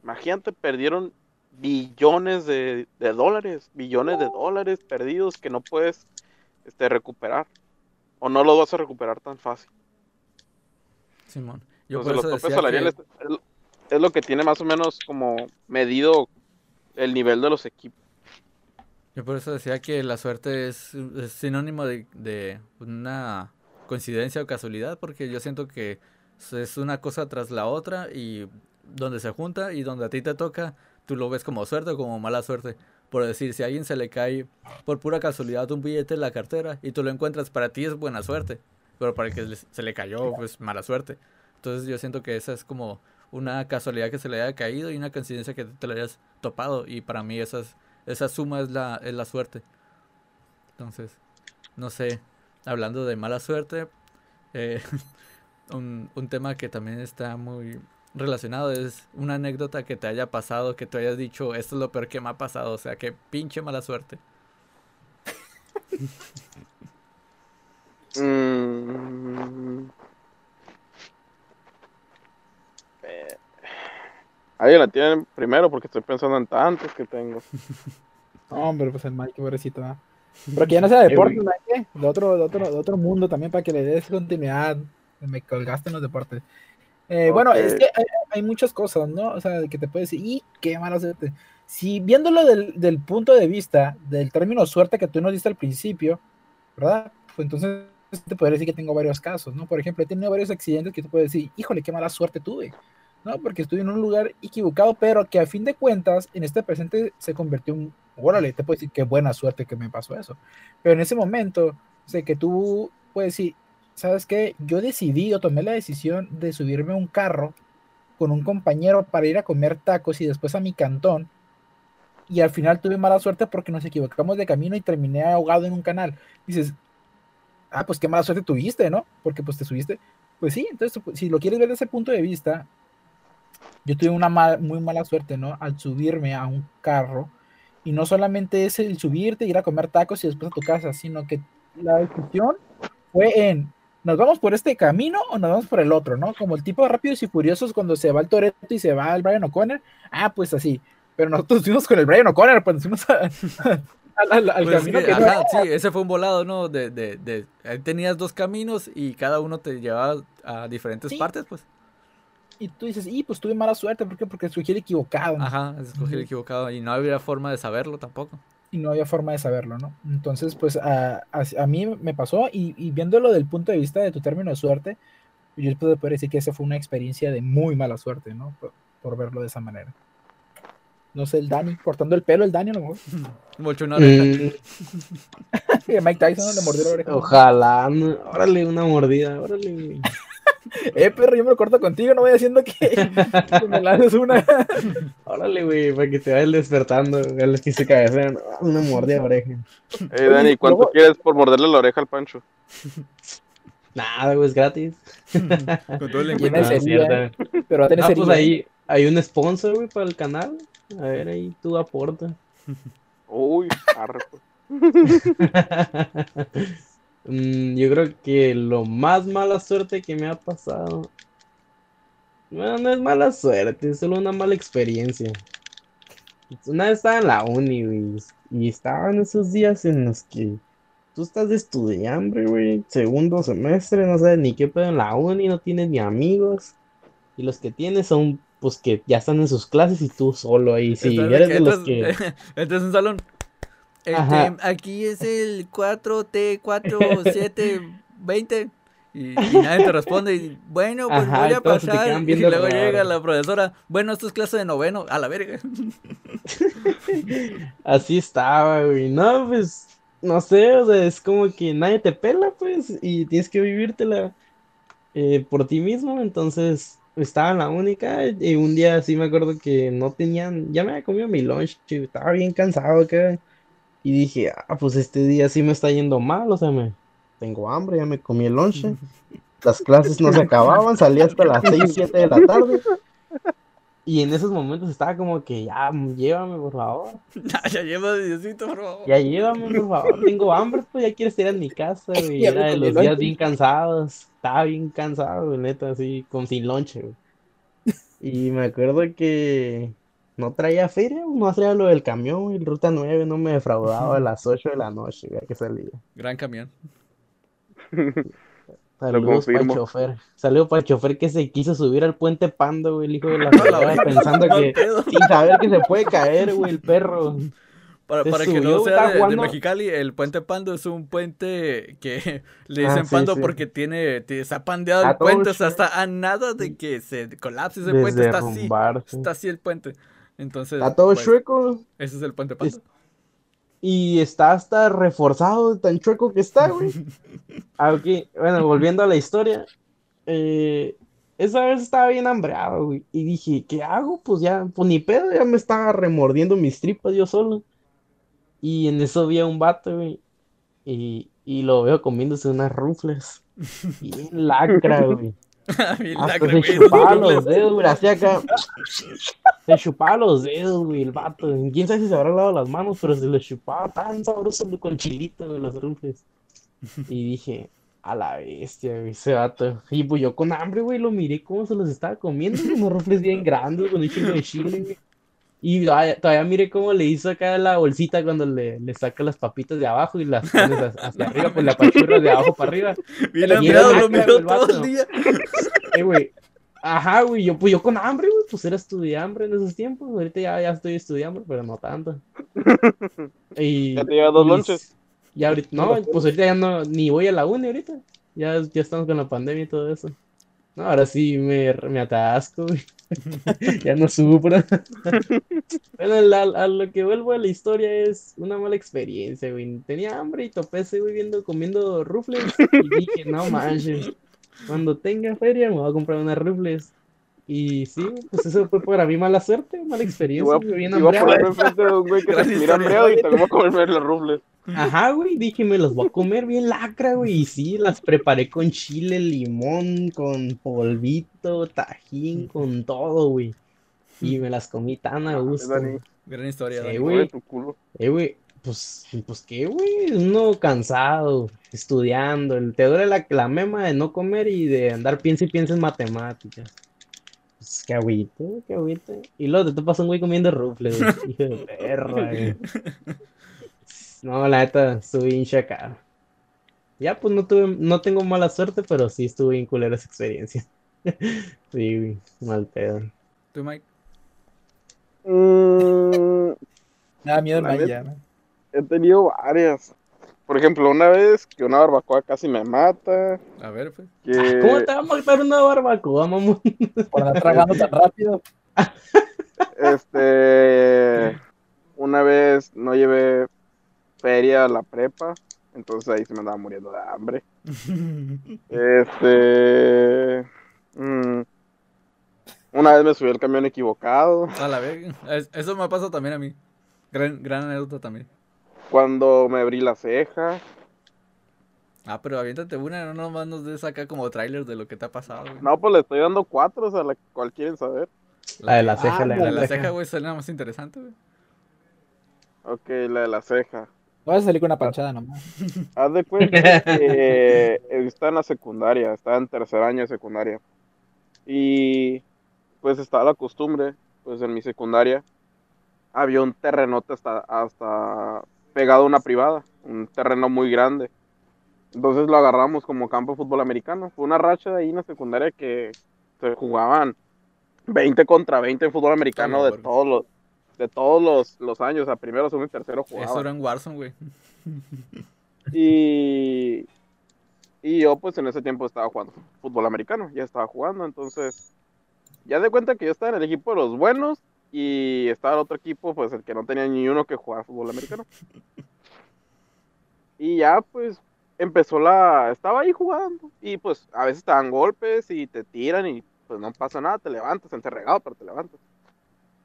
imagínate, perdieron billones de, de dólares, billones de dólares perdidos que no puedes este, recuperar, o no los vas a recuperar tan fácil. Simón. Yo Entonces, por los eso topes decía salariales que, es, es lo que tiene más o menos como medido el nivel de los equipos. yo por eso decía que la suerte es, es sinónimo de, de una coincidencia o casualidad, porque yo siento que es una cosa tras la otra y donde se junta y donde a ti te toca, tú lo ves como suerte o como mala suerte. Por decir, si a alguien se le cae por pura casualidad un billete en la cartera y tú lo encuentras, para ti es buena suerte, pero para el que se le cayó, pues mala suerte. Entonces yo siento que esa es como una casualidad que se le haya caído y una coincidencia que te la hayas topado y para mí esa es esa suma es la, es la suerte. Entonces, no sé, hablando de mala suerte, eh, (laughs) un, un tema que también está muy relacionado es una anécdota que te haya pasado, que te hayas dicho, esto es lo peor que me ha pasado, o sea, que pinche mala suerte. (laughs) Mm. Eh, Alguien la tiene primero porque estoy pensando en tantos que tengo. (laughs) No, hombre, pues el Mike, pobrecito. Pero que ya no sea de Eh, deportes, güey. ¿verdad? ¿Qué? de otro, de otro, de otro mundo también para que le des continuidad. Me colgaste en los deportes. Eh, Bueno, Ok. es que hay, hay muchas cosas, ¿no? O sea, que te puedes decir, y qué mala suerte. Si viéndolo del, del punto de vista del término suerte que tú nos diste al principio, ¿verdad? Pues entonces te podría decir que tengo varios casos, ¿no? Por ejemplo, he tenido varios accidentes que tú puedes decir, híjole, qué mala suerte tuve, ¿no? Porque estuve en un lugar equivocado, pero que a fin de cuentas, en este presente se convirtió en, órale, te puedo decir qué buena suerte que me pasó eso. Pero en ese momento, o sea, que tú puedes decir, ¿sabes qué? Yo decidí o tomé la decisión de subirme a un carro con un compañero para ir a comer tacos y después a mi cantón. Y al final tuve mala suerte porque nos equivocamos de camino y terminé ahogado en un canal. Dices, ah, pues qué mala suerte tuviste, ¿no? Porque pues te subiste. Pues sí, entonces pues, si lo quieres ver desde ese punto de vista, yo tuve una muy mala suerte, ¿no? Al subirme a un carro. Y no solamente es el subirte, ir a comer tacos y después a tu casa, sino que la decisión fue en, ¿nos vamos por este camino o nos vamos por el otro, no? Como el tipo de Rápidos y Furiosos cuando se va el Toretto y se va el Brian O'Connor. Ah, pues así. Pero nosotros fuimos con el Brian O'Connor, pues nos fuimos a- (laughs) al, al- al Pues es camino que, que no ajá, era. sí, ese fue un volado, ¿no? De, de, de, ahí tenías dos caminos y cada uno te llevaba a diferentes Sí. partes, pues. Y tú dices, y pues tuve mala suerte, ¿por qué? Porque escogí el equivocado. ¿no? Ajá, escogí el equivocado y no había forma de saberlo tampoco. Y no había forma de saberlo, ¿no? Entonces, pues a, a- a mí me pasó y, y viéndolo del punto de vista de tu término de suerte, yo puedo poder decir que esa fue una experiencia de muy mala suerte, ¿no? Por, por verlo de esa manera. No sé, el Dani, cortando el pelo, el Dani a lo mejor. (laughs) Mucho una oreja. Mm, Que (laughs) Mike Tyson le mordió la oreja. ojalá, no- órale, una mordida, órale. (laughs) (laughs) Eh, perro, yo me lo corto contigo, no voy haciendo que, (laughs) que me lances una. (laughs) Órale, güey, para que te vayas despertando, a los que se cabecean, una mordida de oreja. Eh, Dani, ¿cuánto quieres por morderle la oreja al Pancho? Nada, güey, es gratis. Con todo el Ah, encuentro. Pero va a tener Ah, pues ahí hay un sponsor, güey, para el canal. A ver, ahí tú aporta. Uy, arre, pues. Mm, yo creo que lo más mala suerte que me ha pasado. Bueno, no es mala suerte, es solo una mala experiencia. Una vez estaba en la uni, güey, y estaban esos días en los que tú estás de estudiante, güey, segundo semestre, no sabes ni qué pedo en la uni, no tienes ni amigos. Y los que tienes son, pues, que ya están en sus clases y tú solo ahí. Si de eres de los que... (laughs) entras en un salón. Este, aquí es el 4T4720. Y, y nadie te responde. Y, bueno, pues Ajá, voy a pasar. Y luego llega la profesora. Bueno, esto es clase de noveno. A la verga. (laughs) Así estaba, güey. No, pues, no sé, o sea, es como que nadie te pela, pues, y tienes que vivírtela eh, por ti mismo. Entonces, estaba la única, y un día sí me acuerdo que no tenían, ya me había comido mi lunch, estaba bien cansado acá. Y dije, ah, pues este día sí me está yendo mal, o sea, me tengo hambre, ya me comí el lunch. (laughs) Las clases no se acababan, salí hasta las 6, 7 de la tarde. Y en esos momentos estaba como que ya, llévame, por favor. (laughs) ya, ya lleva Diosito, por favor. Ya llévame, por favor. Tengo hambre, pues ya quiero estar en mi casa, (laughs) güey. Era de los días lonche. bien cansados. Estaba bien cansado, güey, neta, así, con sin lonche, güey. Y me acuerdo que no traía feria, no hacía lo del camión, güey. El Ruta 9 no me defraudaba a (laughs) las 8 de la noche, güey, que salía. Gran camión. (laughs) Saludos para el chofer. Saludos para el chofer que se quiso subir al puente Pando, güey, el hijo de la A (laughs) la fregada, verga. pensando que, sin saber que se puede caer, güey, el perro. Para, que no sea de, Mexicali, el puente Pando es un puente que le Ah, dicen sí, Pando sí. porque tiene, tiene- está pandeado el puente, o sea, está a nada de que se colapse ese puente, está así, está así el puente. Entonces, Está todo pues, chueco. ese es el puente. Es- Y está hasta reforzado, tan chueco que está, güey. (laughs) Ok. Bueno, volviendo a la historia. eh, esa vez estaba bien hambreado, güey. Y dije, ¿qué hago? Pues ya, pues ni pedo, ya me estaba remordiendo mis tripas yo solo. Y en eso vi a un vato, güey. Y, y lo veo comiéndose unas rufles. (laughs) Bien lacra, güey. (laughs) Hasta lacra, se chupaba los dedos, güey. Hacía acá. (laughs) Se chupaba los dedos, güey, el vato. Quién sabe si se habrá lavado las manos, pero se los chupaba tan sabroso con chilito, güey, los rufles. (laughs) Y dije, a la bestia, güey, ese vato. Y pues yo con hambre, güey, lo miré cómo se los estaba comiendo, unos rufles bien grandes, con un chingo de chile, güey. Y todavía, todavía miré cómo le hizo acá la bolsita cuando le, le saca las papitas de abajo y las pones hacia, hacia (laughs) arriba, pues la pachurra de abajo para arriba. Bien hambriado, lo miró el todo el día. Eh, güey. Ajá, güey, yo, pues yo con hambre, güey, pues era estudiambre en esos tiempos. Ahorita ya, ya estoy estudiando, pero no tanto. (laughs) Y, Ya te llevas dos y lonches. Ya ahorita, no, pues ahorita ya no, ni voy a la uni ahorita. Ya, ya estamos con la pandemia y todo eso. No, ahora sí me, me atasco, güey. (laughs) Ya no sufro. (laughs) Bueno, la- a lo que vuelvo a la historia es una mala experiencia, güey. Tenía hambre y topé ese güey viendo, comiendo rufles. Y dije, no manches, cuando tenga feria me voy a comprar unas rufles. Y sí, pues eso fue para mí mala suerte, mala Y experiencia, voy a, bien y voy a hambreado. ponerme enfrente de un güey que se mira hambriado y tengo que comerme los rufles. Ajá, güey, dije, me los voy a comer bien lacra, güey. Y sí, las preparé con chile, limón, con polvito, tajín, con todo, güey. Y me las comí tan a gusto. Dani, Gran historia, Sí, güey. mueve tu culo. Eh, güey, pues, pues qué, güey, uno cansado, estudiando, te duele la, la mema de no comer y de andar piensa y piensa en matemáticas. Pues qué agüita, qué agüita. Y luego te topas un güey comiendo rufles, güey, (laughs) hijo de perra, (laughs) güey. No, la neta, estuve bien chacado. Ya, pues no tuve, no tengo mala suerte, pero sí estuve bien culera esa experiencia. (laughs) Sí, güey, mal pedo. ¿Tú, Mike? Mm, Me da miedo Mike ya, he tenido varias. Por ejemplo, una vez que una barbacoa casi me mata. A ver, pues. Que... Ah, ¿Cómo te va a matar una barbacoa, mamón? (laughs) Por andar tragando tan rápido. Este, una vez no llevé feria a la prepa, entonces ahí se me andaba muriendo de hambre. (laughs) Este, mm, una vez me subí al camión equivocado. A la verga. Es- Eso me pasa también a mí. Gran, gran anécdota también. Cuando me abrí la ceja. Ah, pero aviéntate una, no nomás nos des acá como tráiler de lo que te ha pasado, güey. No, pues le estoy dando cuatro, o sea, la cual quieren saber. La de la ceja, Ah, la La de de la la ceja. ceja, güey, suena más interesante, güey. Ok, la de la ceja. No vas a salir con una panchada nomás. (laughs) Haz de cuenta que está en la secundaria, está en tercer año de secundaria. Y pues estaba la costumbre, pues en mi secundaria había un terrenote hasta, hasta pegado a una privada, un terreno muy grande. Entonces lo agarramos como campo de fútbol americano. Fue una racha de ahí en la secundaria que se jugaban 20 contra 20 en fútbol americano de todos los de todos los, los años, o sea, primero, segundo y tercero jugaban. Eso era en Warzone, güey. Y, y yo pues en ese tiempo estaba jugando fútbol americano, ya estaba jugando, entonces ya de cuenta que yo estaba en el equipo de los buenos y estaba el otro equipo pues el que no tenía ni uno que jugar fútbol americano. (laughs) Y ya pues empezó la, estaba ahí jugando y pues a veces te dan golpes y te tiran y pues no pasa nada, te levantas, enterregado, pero te levantas.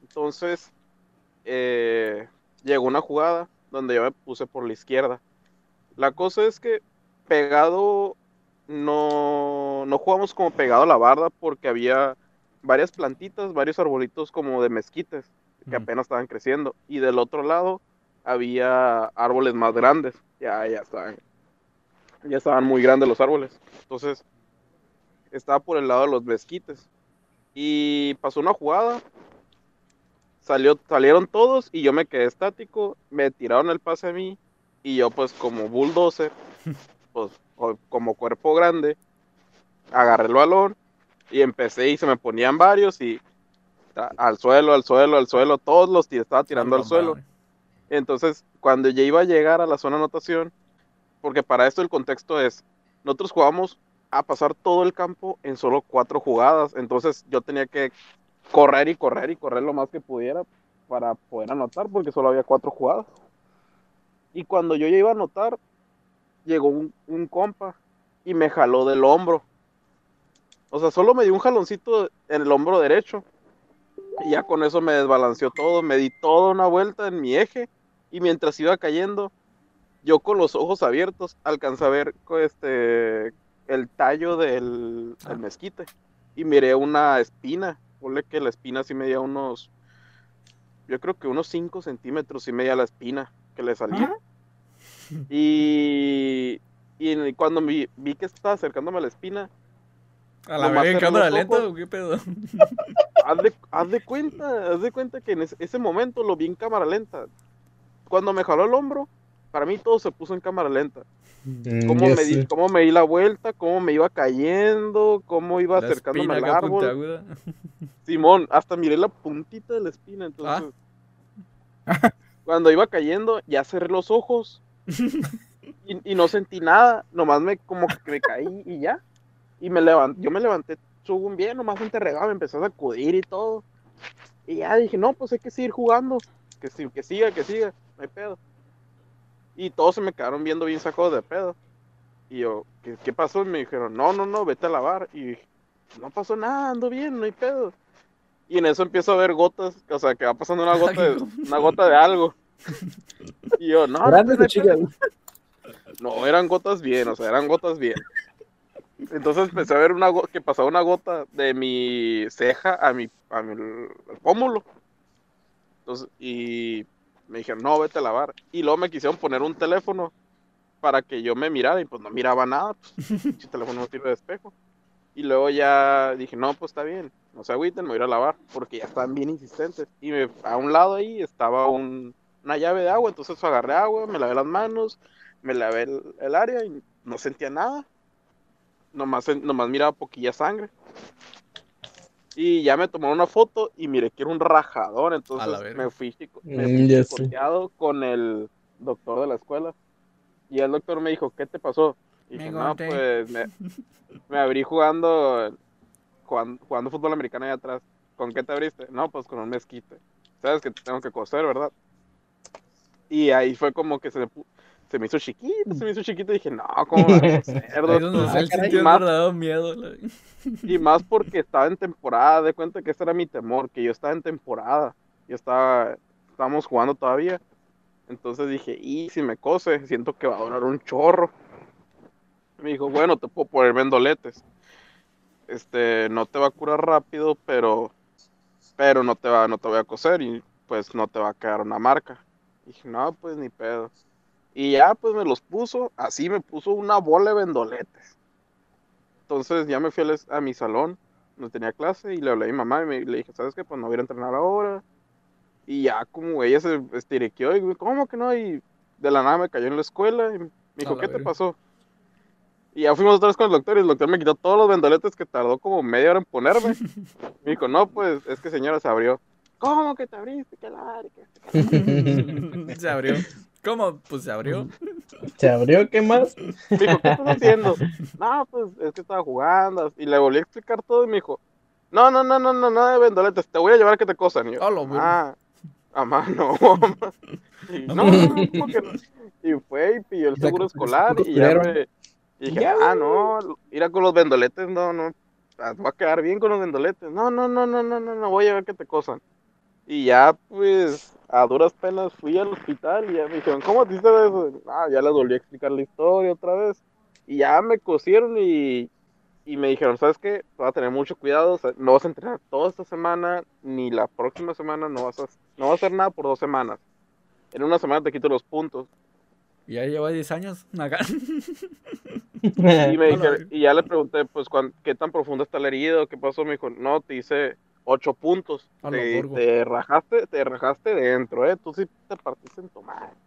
Entonces eh, llegó una jugada donde yo me puse por la izquierda. La cosa es que pegado, no, no jugamos como pegado a la barda porque había varias plantitas, varios arbolitos como de mezquites que Mm. apenas estaban creciendo. Y del otro lado había árboles más grandes. Ya, ya estaban, ya estaban muy grandes los árboles. Entonces, estaba por el lado de los mezquites. Y pasó una jugada. Salió, salieron todos y yo me quedé estático. Me tiraron el pase a mí. Y yo, pues, como bulldozer, (laughs) pues, como cuerpo grande, agarré el balón y empecé y se me ponían varios y al suelo, al suelo, al suelo, todos los estaba tirando al No, suelo. mames. Entonces, cuando ya iba a llegar a la zona de anotación, porque para esto el contexto es, nosotros jugamos a pasar todo el campo en solo cuatro jugadas, entonces yo tenía que correr y correr y correr lo más que pudiera para poder anotar, porque solo había cuatro jugadas. Y cuando yo ya iba a anotar, llegó un, un compa y me jaló del hombro. O sea, solo me dio un jaloncito en el hombro derecho. Y ya con eso me desbalanceó todo, me di toda una vuelta en mi eje Y mientras iba cayendo, yo con los ojos abiertos alcancé a ver este, el tallo del, del Ah. mezquite. Y miré una espina. Ponle que la espina sí medía unos. Yo creo que unos 5 centímetros y media la espina que le salía. Y, y cuando vi, vi que estaba acercándome a la espina, A la Nomás verga en cerré cámara lenta, ojos. ¿o qué pedo? (laughs) haz de, haz de cuenta, haz de cuenta que en ese, ese momento lo vi en cámara lenta. Cuando me jaló el hombro, para mí todo se puso en cámara lenta. Mm, Cómo me, di, cómo me di la vuelta, cómo me iba cayendo, cómo iba La acercándome al árbol. (laughs) Simón, hasta miré la puntita de la espina, entonces. Cuando iba cayendo, ya cerré los ojos (laughs) y, y no sentí nada, nomás me como que me caí y ya. Y me levanté, yo me levanté según bien, nomás enterregado, me empezó a sacudir y todo. Y ya dije, no, pues hay que seguir jugando, que, si- que siga, que siga, no hay pedo. Y todos se me quedaron viendo bien sacados de pedo. Y yo, ¿qué, qué pasó? Y me dijeron, no, no, no, vete a lavar. Y dije, no pasó nada, ando bien, no hay pedo. Y en eso empiezo a ver gotas, o sea, que va pasando una gota de, (laughs) una gota de algo. Y yo, no, no, ¿Grandes no o hay chicas? pedo". No, eran gotas bien, o sea, eran gotas bien. Entonces empecé a ver una que pasaba una gota de mi ceja a mi, a mi al pómulo. Entonces, y me dijeron, no, vete a lavar. Y luego me quisieron poner un teléfono para que yo me mirara y pues no miraba nada. Pues, (laughs) pinche teléfono no sirve de espejo. Y luego ya dije, no, pues está bien, no se agüiten, me voy a ir a lavar, porque ya están bien insistentes. Y me- a un lado ahí estaba un- una llave de agua, entonces agarré agua, me lavé las manos, me lavé el, el área y no sentía nada. Nomás, nomás miraba poquilla sangre. Y ya me tomaron una foto y miré que era un rajador, entonces me fui, chico- me Mm, fui chicoteado con el doctor de la escuela. Y el doctor me dijo, ¿qué te pasó? Y Me dije, no, golpeé". pues me, (laughs) me abrí jugando, jugando, jugando fútbol americano allá atrás. ¿Con qué te abriste? No, pues con un mezquite. Sabes que te tengo que coser, ¿verdad? Y ahí fue como que se se me hizo chiquito, se me hizo chiquito y dije, no, ¿cómo voy a coser, Ahí es donde doctor?" él caray, sintió el más- verdadero miedo. la- (laughs) Y más porque estaba en temporada, de cuenta que ese era mi temor, que yo estaba en temporada. Yo estaba, estábamos jugando todavía. Entonces dije, y si me cose, siento que va a durar un chorro. Me dijo, bueno, te puedo poner vendoletes. Este, no te va a curar rápido, pero, pero no te va, no te voy a coser y pues no te va a quedar una marca. dije, no, pues ni pedo. Y ya pues me los puso, así me puso una bola de vendoletes. Entonces ya me fui es- a, mi salón, no tenía clase, y le hablé a mi mamá y me, le dije, ¿sabes qué? Pues no voy a a entrenar ahora. Y ya como ella se estiriqueó, y güey, ¿cómo que no? Y de la nada me cayó en la escuela y me dijo, ¿qué te pasó? Y ya fuimos otra vez con el doctor y el doctor me quitó todos los vendoletes que tardó como media hora en ponerme. (laughs) Me dijo, no, pues es que señora se abrió. ¿Cómo que te abriste? ¿Qué la (laughs) se abrió. ¿Cómo? Pues se abrió. ¿Se abrió? ¿Qué más? Me dijo, ¿qué estás haciendo? No, pues es que estaba jugando. Y le volví a explicar todo y me dijo, no, no, no, no, no, nada de vendoletes, te voy a llevar a que te cosan. Y yo, ah, mamá, no. Y, no, no, no, ¿cómo que no? Y fue y pidió el seguro escolar y ya me... Y dije, ah, no, ir a con los vendoletes, no, no, ah, va a quedar bien con los vendoletes. No, no, no, no, no, no, no, voy a llevar que te cosan. Y ya, pues, a duras penas fui al hospital y ya me dijeron, ¿cómo te hiciste eso? Ah, ya les volví a explicar la historia otra vez. Y ya me cosieron y, y me dijeron, ¿sabes qué? Vas a tener mucho cuidado, o sea, no vas a entrenar toda esta semana, ni la próxima semana, no vas a, no vas a hacer nada por dos semanas. En una semana te quito los puntos. Y ya lleva 10 años. (laughs) Y, me dijeron- y ya le pregunté, pues, ¿qué tan profundo está la herida? ¿Qué pasó? Me dijo, no, te hice ocho puntos. Te, te rajaste, te rajaste dentro, ¿eh? Tú sí te partiste en tu madre.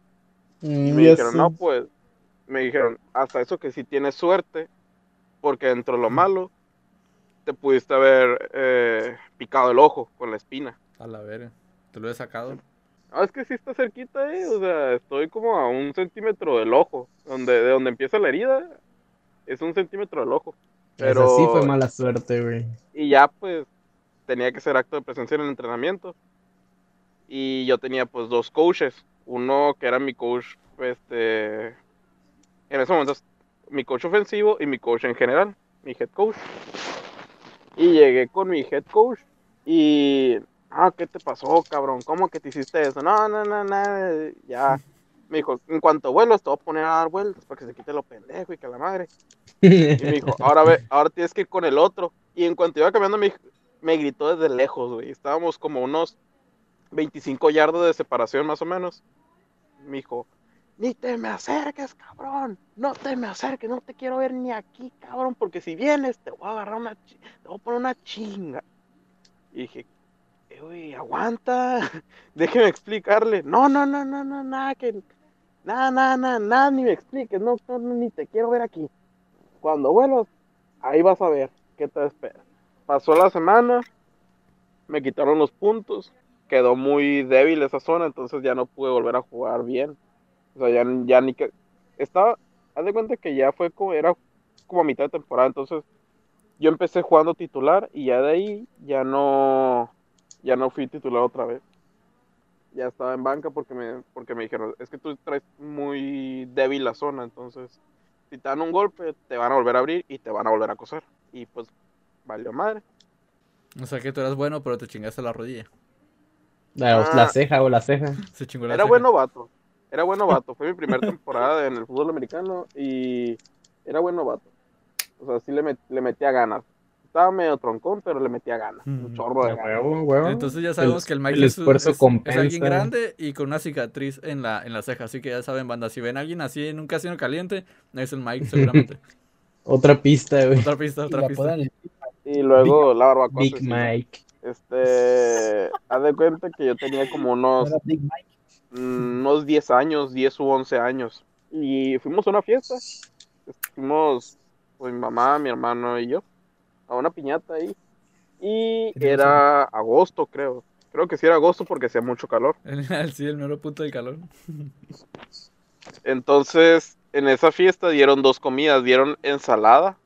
Y Mm, me dijeron, no, pues, me dijeron, hasta eso que sí tienes suerte, porque dentro de lo malo, te pudiste haber eh, picado el ojo con la espina. A la verga. Te lo he sacado. Ah, es que sí está cerquita, eh, o sea, estoy como a un centímetro del ojo, donde, de donde empieza la herida, es un centímetro del ojo. Pero, Esa sí fue mala suerte, güey. y ya pues, tenía que ser acto de presencia en el entrenamiento. Y yo tenía pues dos coaches, uno que era mi coach, este, en ese momento, mi coach ofensivo y mi coach en general, mi head coach. Y llegué con mi head coach y ah, ¿qué te pasó, cabrón? ¿Cómo que te hiciste eso? No, no, no, no, ya. (laughs) Me dijo, en cuanto vuelo, te voy a poner a dar vueltas para que se quite lo pendejo y que la madre. (laughs) Y me dijo, ahora ve, ahora tienes que ir con el otro. Y en cuanto iba caminando, me, me gritó desde lejos, güey. Estábamos como unos 25 yardos de separación, más o menos. Me dijo, ni te me acerques, cabrón. No te me acerques, no te quiero ver ni aquí, cabrón, porque si vienes te voy a agarrar una, te voy a poner una chinga. Y dije, "Eh, güey, aguanta, (laughs) déjeme explicarle. No, no, no, no, no, nada, que, nada, nada, nada, nada, ni me expliques, no, no, ni te quiero ver aquí. Cuando vuelvas, ahí vas a ver qué te espera. Pasó la semana, me quitaron los puntos, quedó muy débil esa zona, entonces ya no pude volver a jugar bien. O sea, ya, ya ni que. Estaba. Haz de cuenta que ya fue como. Era como a mitad de temporada. Entonces. Yo empecé jugando titular. Y ya de ahí. Ya no. Ya no fui titular otra vez. Ya estaba en banca porque me, porque me dijeron. Es que tú traes muy débil la zona. Entonces. Si te dan un golpe. Te van a volver a abrir. Y te van a volver a coser. Y pues. Valió madre. O sea que tú eras bueno, pero te chingaste la rodilla. La, Ah. la ceja o la ceja. Se chingó la Era ceja. buen novato. Era buen novato. Fue mi primera temporada en el fútbol americano y era buen novato. O sea, sí le, met- le metía ganas. Estaba medio troncón, pero le metía ganas. Un Mm. chorro de huevo, huevo. Entonces ya sabemos El- que el Mike el es, esfuerzo es- es alguien grande y con una cicatriz en la, en la ceja. Así que ya saben, banda, si ven a alguien así en un casino caliente, es el Mike seguramente. (laughs) Otra pista, güey. otra pista, Y otra la pista. Y luego la barbacoa. Big. Mike. Este, haz de cuenta que yo tenía como unos, era Big Mike. mm, unos 10 años, 10 u 11 años. Y fuimos a una fiesta. Fuimos, pues, mi mamá, mi hermano y yo, a una piñata ahí. Y ¿Qué te era agosto, creo. Creo que sí era agosto porque hacía mucho calor. (laughs) Sí, el mero punto del calor. Entonces, en esa fiesta dieron dos comidas. Dieron ensalada.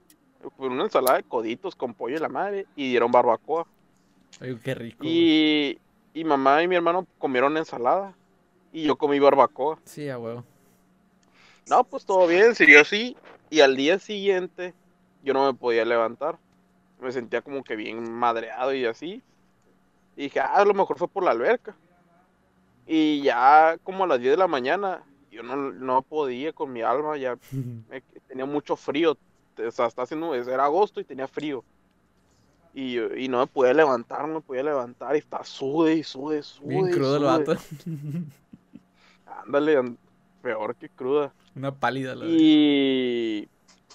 Una ensalada de coditos con pollo y la madre. Y dieron barbacoa. Ay, qué rico. Y, y mamá y mi hermano comieron ensalada. Y yo comí barbacoa. Sí, a huevo. No, pues todo bien, siguió así. Y al día siguiente yo no me podía levantar. Me sentía como que bien madreado y así. Y dije, ah, a lo mejor fue por la alberca. Y ya como a las 10 de la mañana, yo no, no podía con mi alma, ya (laughs) me- tenía mucho frío. O sea, está haciendo, era agosto y tenía frío. Y, y no me podía levantar, no me podía levantar. Y está sude y sude, sude. Bien y crudo el vato. Ándale, and- peor que cruda. Una pálida la verdad. Y,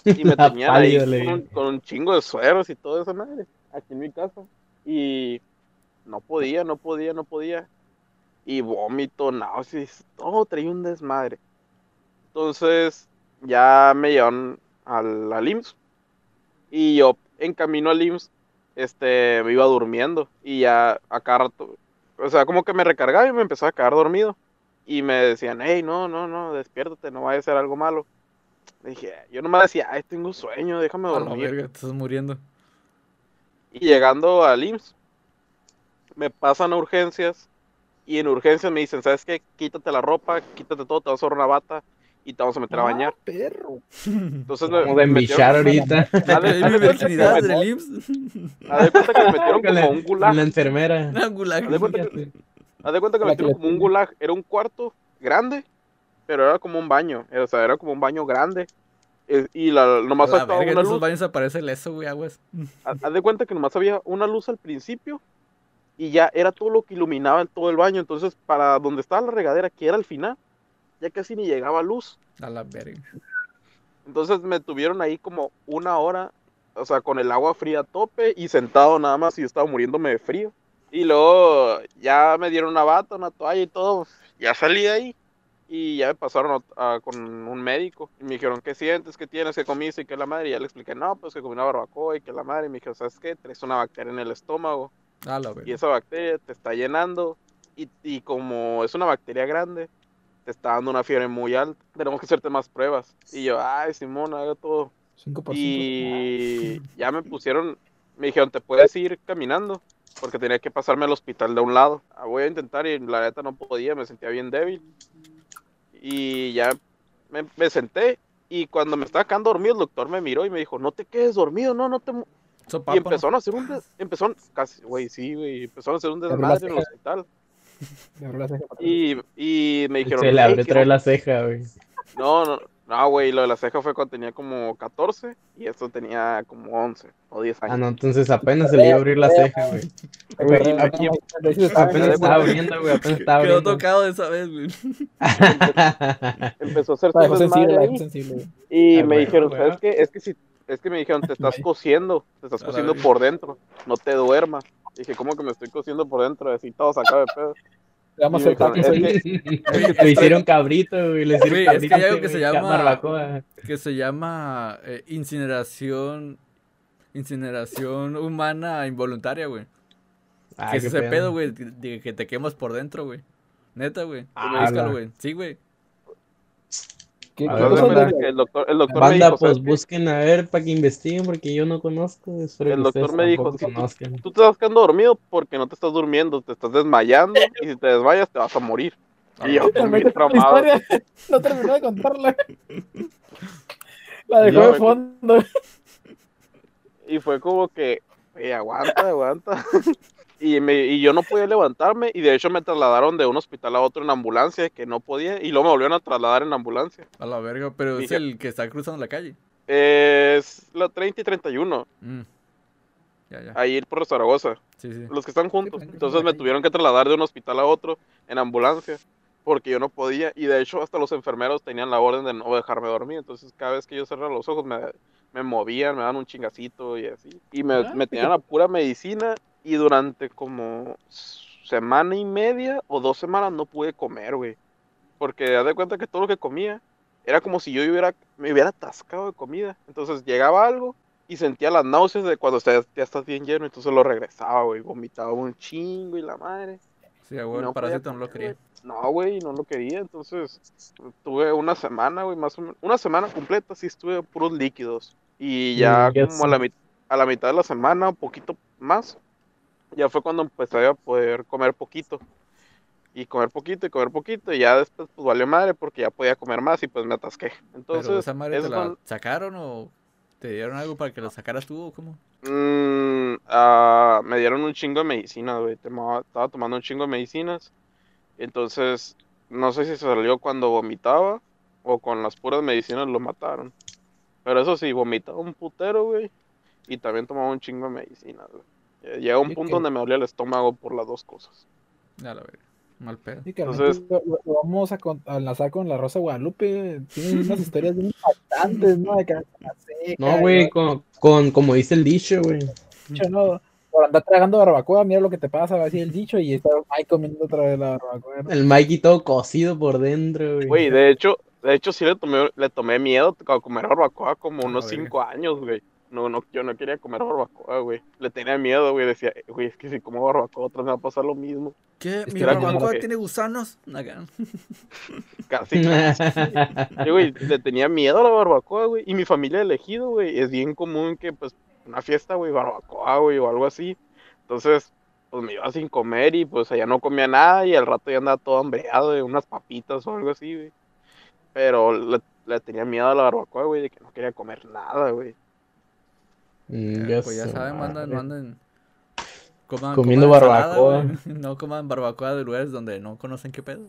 y me (laughs) La tenían ahí con un chingo de sueros y todo eso, madre, aquí en mi casa. Y no podía, no podía, no podía. Y vómito, náuseas, todo traía un desmadre. Entonces, ya me llevaron al, al IMSS. Y yo, en camino al IMSS, este, me iba durmiendo. Y ya a cada rato, o sea, como que me recargaba y me empezaba a quedar dormido. Y me decían, hey, no, no, no, despiértate, no vaya a ser algo malo. Dije, yo nomás decía, ay, tengo sueño, déjame la dormir. verga, te estás muriendo. Y llegando al IMSS, me pasan a urgencias. Y en urgencias me dicen, ¿sabes qué? Quítate la ropa, quítate todo, te vas a una bata y te vamos a meter a bañar. Ah, perro. Entonces me, a ahorita. De- Ahí haz mi de cuenta que virginidad me- del IMSS. haz de cuenta que me metieron como a un gulag. la enfermera. (laughs) Una gulag. Haz de cuenta que, me metieron como un gulag. Era un cuarto grande, pero era como un baño. O sea, era como un baño grande. Eh, Y la, nomás la verga, una luz. baños aparece el eso, güey, aguas. Haz haz de cuenta que nomás había una luz al principio y ya era todo lo que iluminaba en todo el baño. Entonces, para donde estaba la regadera, que era al final, ya casi ni llegaba luz. A la verga. Entonces me tuvieron ahí como una hora, o sea, con el agua fría a tope y sentado nada más y yo estaba muriéndome de frío. Y luego ya me dieron una bata, una toalla y todo. Ya salí de ahí y ya me pasaron a- a- con un médico. Y me dijeron, ¿qué sientes? ¿Qué tienes? ¿Qué comiste? ¿Y qué la madre? Y ya le expliqué, no, pues que comí una barbacoa y que la madre. Y me dijeron, ¿sabes qué? Traes una bacteria en el estómago A la y esa bacteria te está llenando. Y, y como es una bacteria grande, te está dando una fiebre muy alta. Tenemos que hacerte más pruebas. Y yo, ay, Simón, haga todo. 5 por 5. Y (laughs) ya me pusieron, me dijeron, te puedes ir caminando, porque tenía que pasarme al hospital de un lado. Ah, voy a intentar y la neta no podía, me sentía bien débil. Y ya me, me senté y cuando me estaba quedando dormido el doctor me miró y me dijo, no te quedes dormido, no, no te... mu-". Sopapo, Y empezaron a hacer un, empezaron, casi, güey, sí, güey, empezaron a hacer un desmadre en el hospital. (laughs) Me abrió la ceja para atrás. Y, y me dijeron, Se le "Ey, abrió otra la ceja, güey. No, no, no, güey, lo de la ceja fue cuando tenía como 14 y esto tenía como 11 o 10 años. Ah, no, entonces apenas se le iba a abrir la ceja, güey. De Apenas estaba abriendo, güey, apenas estaba Quedó abriendo. tocado esa vez, güey. (laughs) Empezó a su sensible, sensible. y Ah, me bueno, dijeron, bueno. ¿sabes qué? Es que si, es que me dijeron, te estás Vaya. cosiendo, te estás verga. por dentro, no te duermas. Dije, ¿cómo que me estoy cosiendo por dentro? Así todo sacado de pedo. Vamos a (laughs) es que- Le hicieron cabrito, güey. Le hicieron es que hay algo que se llama- barbacoa. Que se llama eh, incineración. Incineración humana involuntaria, güey. Ah, que es ese pedo, güey. Que, que te quemas por dentro, güey. Neta, güey. Ah, güey. Sí, güey. ¿Qué, A qué ver, el doctor, el doctor me Banda, dijo, pues busquen a ver para que investiguen porque yo no conozco. El doctor me dijo, tampoco "Sí, tú- conozcan. Tú te estás quedando dormido porque no te estás durmiendo, te estás desmayando y si te desmayas te vas a morir. Y yo. (laughs) No terminó de contarla. La dejó de fondo. Y fue como que, "Ey, aguanta, aguanta. (laughs) y, me, y yo no podía levantarme y de hecho me trasladaron de un hospital a otro en ambulancia que no podía y luego me volvieron a trasladar en ambulancia. A la verga. Pero es el que está cruzando la calle. Es la 30 y 31, Mm. Ya, ya. ahí por Zaragoza, Sí, sí. los que están juntos. pues, Entonces me tuvieron que trasladar de un hospital a otro en ambulancia porque yo no podía y de hecho hasta los enfermeros tenían la orden de no dejarme dormir. Entonces cada vez que yo cerraba los ojos me, me movían, me daban un chingacito y así. Y me, Ah, me tenían a pura medicina y durante como semana y media o dos semanas no pude comer, güey. Porque haz de cuenta que todo lo que comía era como si yo hubiera, me hubiera atascado de comida. Entonces llegaba algo y sentía las náuseas de cuando ya, ya estás bien lleno, entonces lo regresaba, güey. Vomitaba un chingo y la madre. Sí, güey. No no lo quería. güey. No, güey, no lo quería. Entonces tuve una semana, güey, más o menos. Una semana completa sí estuve puros líquidos. Y ya Mm, como a la, a la mitad de la semana, un poquito más, ya fue cuando empecé a poder comer poquito. Y comer poquito y comer poquito. Y ya después pues valió madre porque ya podía comer más y pues me atasqué. Entonces, Pero esa madre te la sacaron o te dieron algo para que lo sacaras tú o cómo? Mm, ah, me dieron un chingo de medicinas, güey. Estaba tomando un chingo de medicinas. Entonces, no sé si se salió cuando vomitaba o con las puras medicinas lo mataron. Pero eso sí, vomitaba un putero, güey. Y también tomaba un chingo de medicinas, güey. Eh, Llega un punto que- donde me dolía el estómago por las dos cosas. A la verga. Mal pedo. Sí, que Entonces- lo, vamos a, con- a enlazar con la Rosa Guadalupe. Tiene unas historias bien impactantes, ¿no? De seca, No, güey, con, con, como dice el dicho, güey. Dicho, ¿no? Por andar tragando barbacoa, mira lo que te pasa, va a decir el dicho, y está ahí comiendo otra vez la barbacoa. ¿no? El Mikey todo cocido por dentro, güey. Güey, de hecho, de hecho sí le tomé, le tomé miedo a comer barbacoa como unos la verga. cinco años, güey. No, no, yo no quería comer barbacoa, güey. Le tenía miedo, güey. Decía, "Eh, güey, es que si como barbacoa otra vez me va a pasar lo mismo. ¿Qué? Es ¿Mi barbacoa que- tiene gusanos? (laughs) Casi, Yo, güey, le tenía miedo a la barbacoa, güey. Y mi familia elegido, güey, es bien común que, pues, una fiesta, güey, barbacoa, güey, o algo así. Entonces, pues me iba sin comer y, pues, allá no comía nada y al rato ya andaba todo hambreado de unas papitas o algo así, güey. Pero le, le tenía miedo a la barbacoa, güey, de que no quería comer nada, güey. Mm, ya pues ya saben, mandan, madre. mandan. Coman, Comiendo coman barbacoa. güey. (laughs) No coman barbacoa de lugares donde no conocen qué pedo.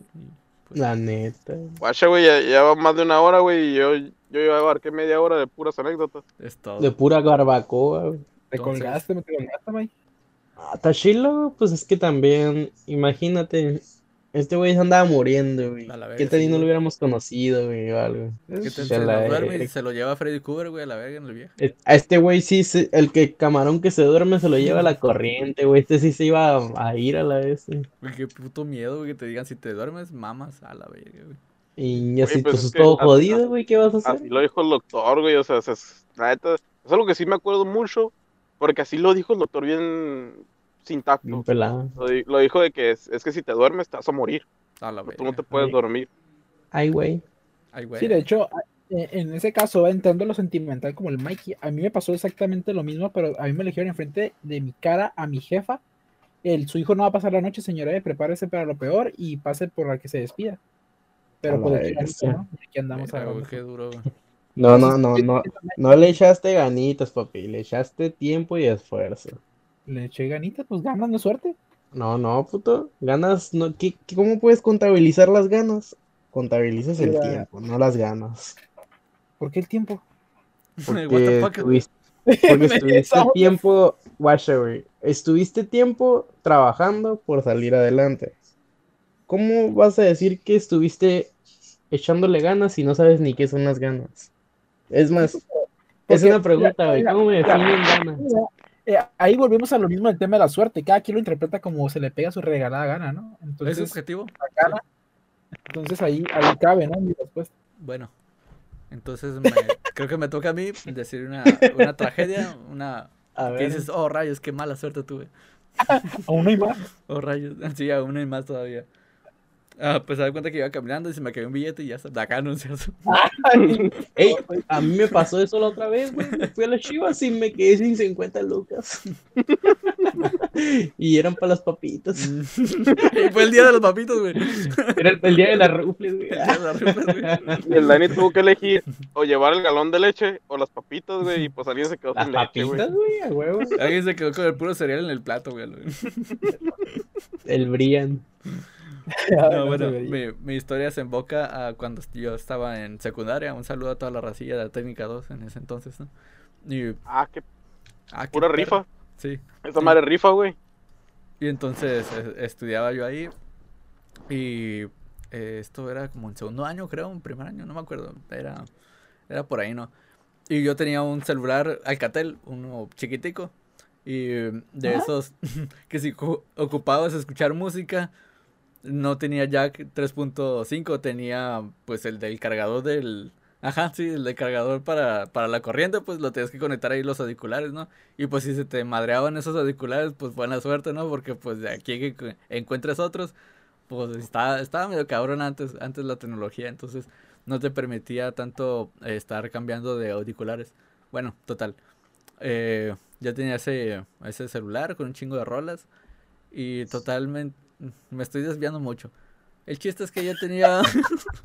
pues, La neta. Guacha, güey, ya, ya va más de una hora, güey, y yo, yo abarqué media hora de puras anécdotas. es todo. De pura barbacoa, güey. Te Entonces- colgaste, me te colgaste, May. Ah, está chilo, pues es que también, imagínate, este güey se andaba muriendo, güey. A la verga, ¿Qué tal y no güey. lo hubiéramos conocido, güey, o algo? ¿Qué tal Se se la- duerme y se lo lleva Freddy Cooper, güey, a la verga en el viaje? Es- A este güey sí, se- el que camarón que se duerme se lo lleva a la (laughs) corriente, güey. Este sí se iba a, a ir a la vez. güey. Güey, qué puto miedo, güey, que te digan si te duermes, mamas a la verga, güey. Y así, pues pues, es que todo así- jodido, güey, ¿qué vas a hacer? Así lo dijo el doctor, güey, o sea, se- es algo que sí me acuerdo mucho, porque así lo dijo el doctor bien sin tacto. Bien pelado. Lo, di- lo dijo de que es, es que si te duermes te vas a morir, A la tú no te puedes Ay. dormir. Ay, güey. Ay, güey. Sí, de hecho, eh, en ese caso, entrando lo sentimental como el Mikey. A mí me pasó exactamente lo mismo, pero a mí me eligieron enfrente de mi cara a mi jefa. El, su hijo no va a pasar la noche, señora, eh, prepárese para lo peor y pase por la que se despida. Pero pues andamos. No, no, no, no, (laughs) no le echaste ganitas, papi, le echaste tiempo y esfuerzo. Le eché ganitas, pues ganas, no suerte. No, no, puto, ganas, no, ¿qué, qué- cómo puedes contabilizar las ganas? Contabilizas el Mira. tiempo, no las ganas. ¿Por qué el tiempo? Porque (laughs) estuviste, (laughs) porque estuviste Esa- tiempo, watch estuviste tiempo trabajando por salir adelante. ¿Cómo vas a decir que estuviste echándole ganas si no sabes ni qué son las ganas? Es más, es una pregunta, güey, ¿cómo me definen ganas? Eh, ahí volvemos a lo mismo del tema de la suerte. Cada quien lo interpreta como se le pega su regalada gana, ¿no? ¿Es Entonces, la gana. Entonces ahí, ahí cabe, ¿no? Mi respuesta. Bueno, entonces me- (laughs) creo que me toca a mí decir una, una tragedia, una (laughs) A que ver, dices, oh rayos, qué mala suerte tuve. (laughs) Aún no hay más. Oh rayos, sí, aún hay más todavía. Ah, pues se da cuenta que iba caminando y se me cayó un billete y ya está. De acá no (laughs) ey, a mí me pasó eso la otra vez, güey, fui a las chivas y me quedé sin 50 lucas. (laughs) Y eran para las papitas. (laughs) y fue el día de los papitos, güey. Era el, el día de las rufles, güey. Y el Dani tuvo que elegir o llevar el galón de leche o las papitas, güey, y pues alguien se quedó Las sin leche, güey. papitas, güey, a huevo. Alguien se quedó con el puro cereal en el plato, güey. El brillan. (laughs) No, bueno, mi, mi historia se emboca a cuando yo estaba en secundaria. Un saludo a toda la racilla de la técnica 2 en ese entonces, ¿no? Y, Ah, qué ah, qué pura perro. rifa. Sí. Esa madre rifa, güey. Y entonces eh, estudiaba yo ahí. Y eh, esto era como en segundo año, creo, en primer año, no me acuerdo. Era, era por ahí, ¿no? Y yo tenía un celular Alcatel, uno chiquitico. Y de Ajá. esos (laughs) que si cu- ocupabas escuchar música, no tenía jack 3.5, tenía pues el del cargador del... Ajá, sí, el del cargador para, para la corriente, pues lo tenías que conectar ahí los auriculares, ¿no? Y pues si se te madreaban esos auriculares, pues buena suerte, ¿no? Porque pues de aquí que encuentres otros, pues estaba, estaba medio cabrón antes, antes la tecnología, entonces no te permitía tanto estar cambiando de auriculares. Bueno, total. Eh, ya tenía ese, ese celular con un chingo de rolas y totalmente (laughs) me estoy desviando mucho. El chiste es que yo tenía (laughs)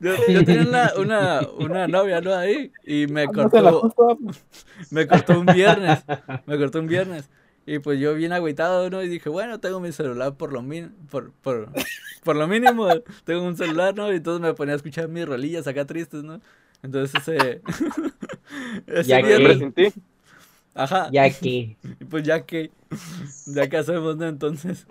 yo, yo tenía una, una, una novia, ¿no? Ahí y me la cortó (laughs) me cortó un viernes. Me cortó un viernes. Y pues yo bien agüitado, ¿no? Y dije, bueno, tengo mi celular por lo, min por, por, por lo mínimo. Tengo un celular, ¿no? Y entonces me ponía a escuchar mis rolillas acá tristes, ¿no? Entonces ese... ese Ya que- viernes- ti. Ajá. Ya (laughs) que. Pues ya que... Ya que hacemos, ¿no? Entonces...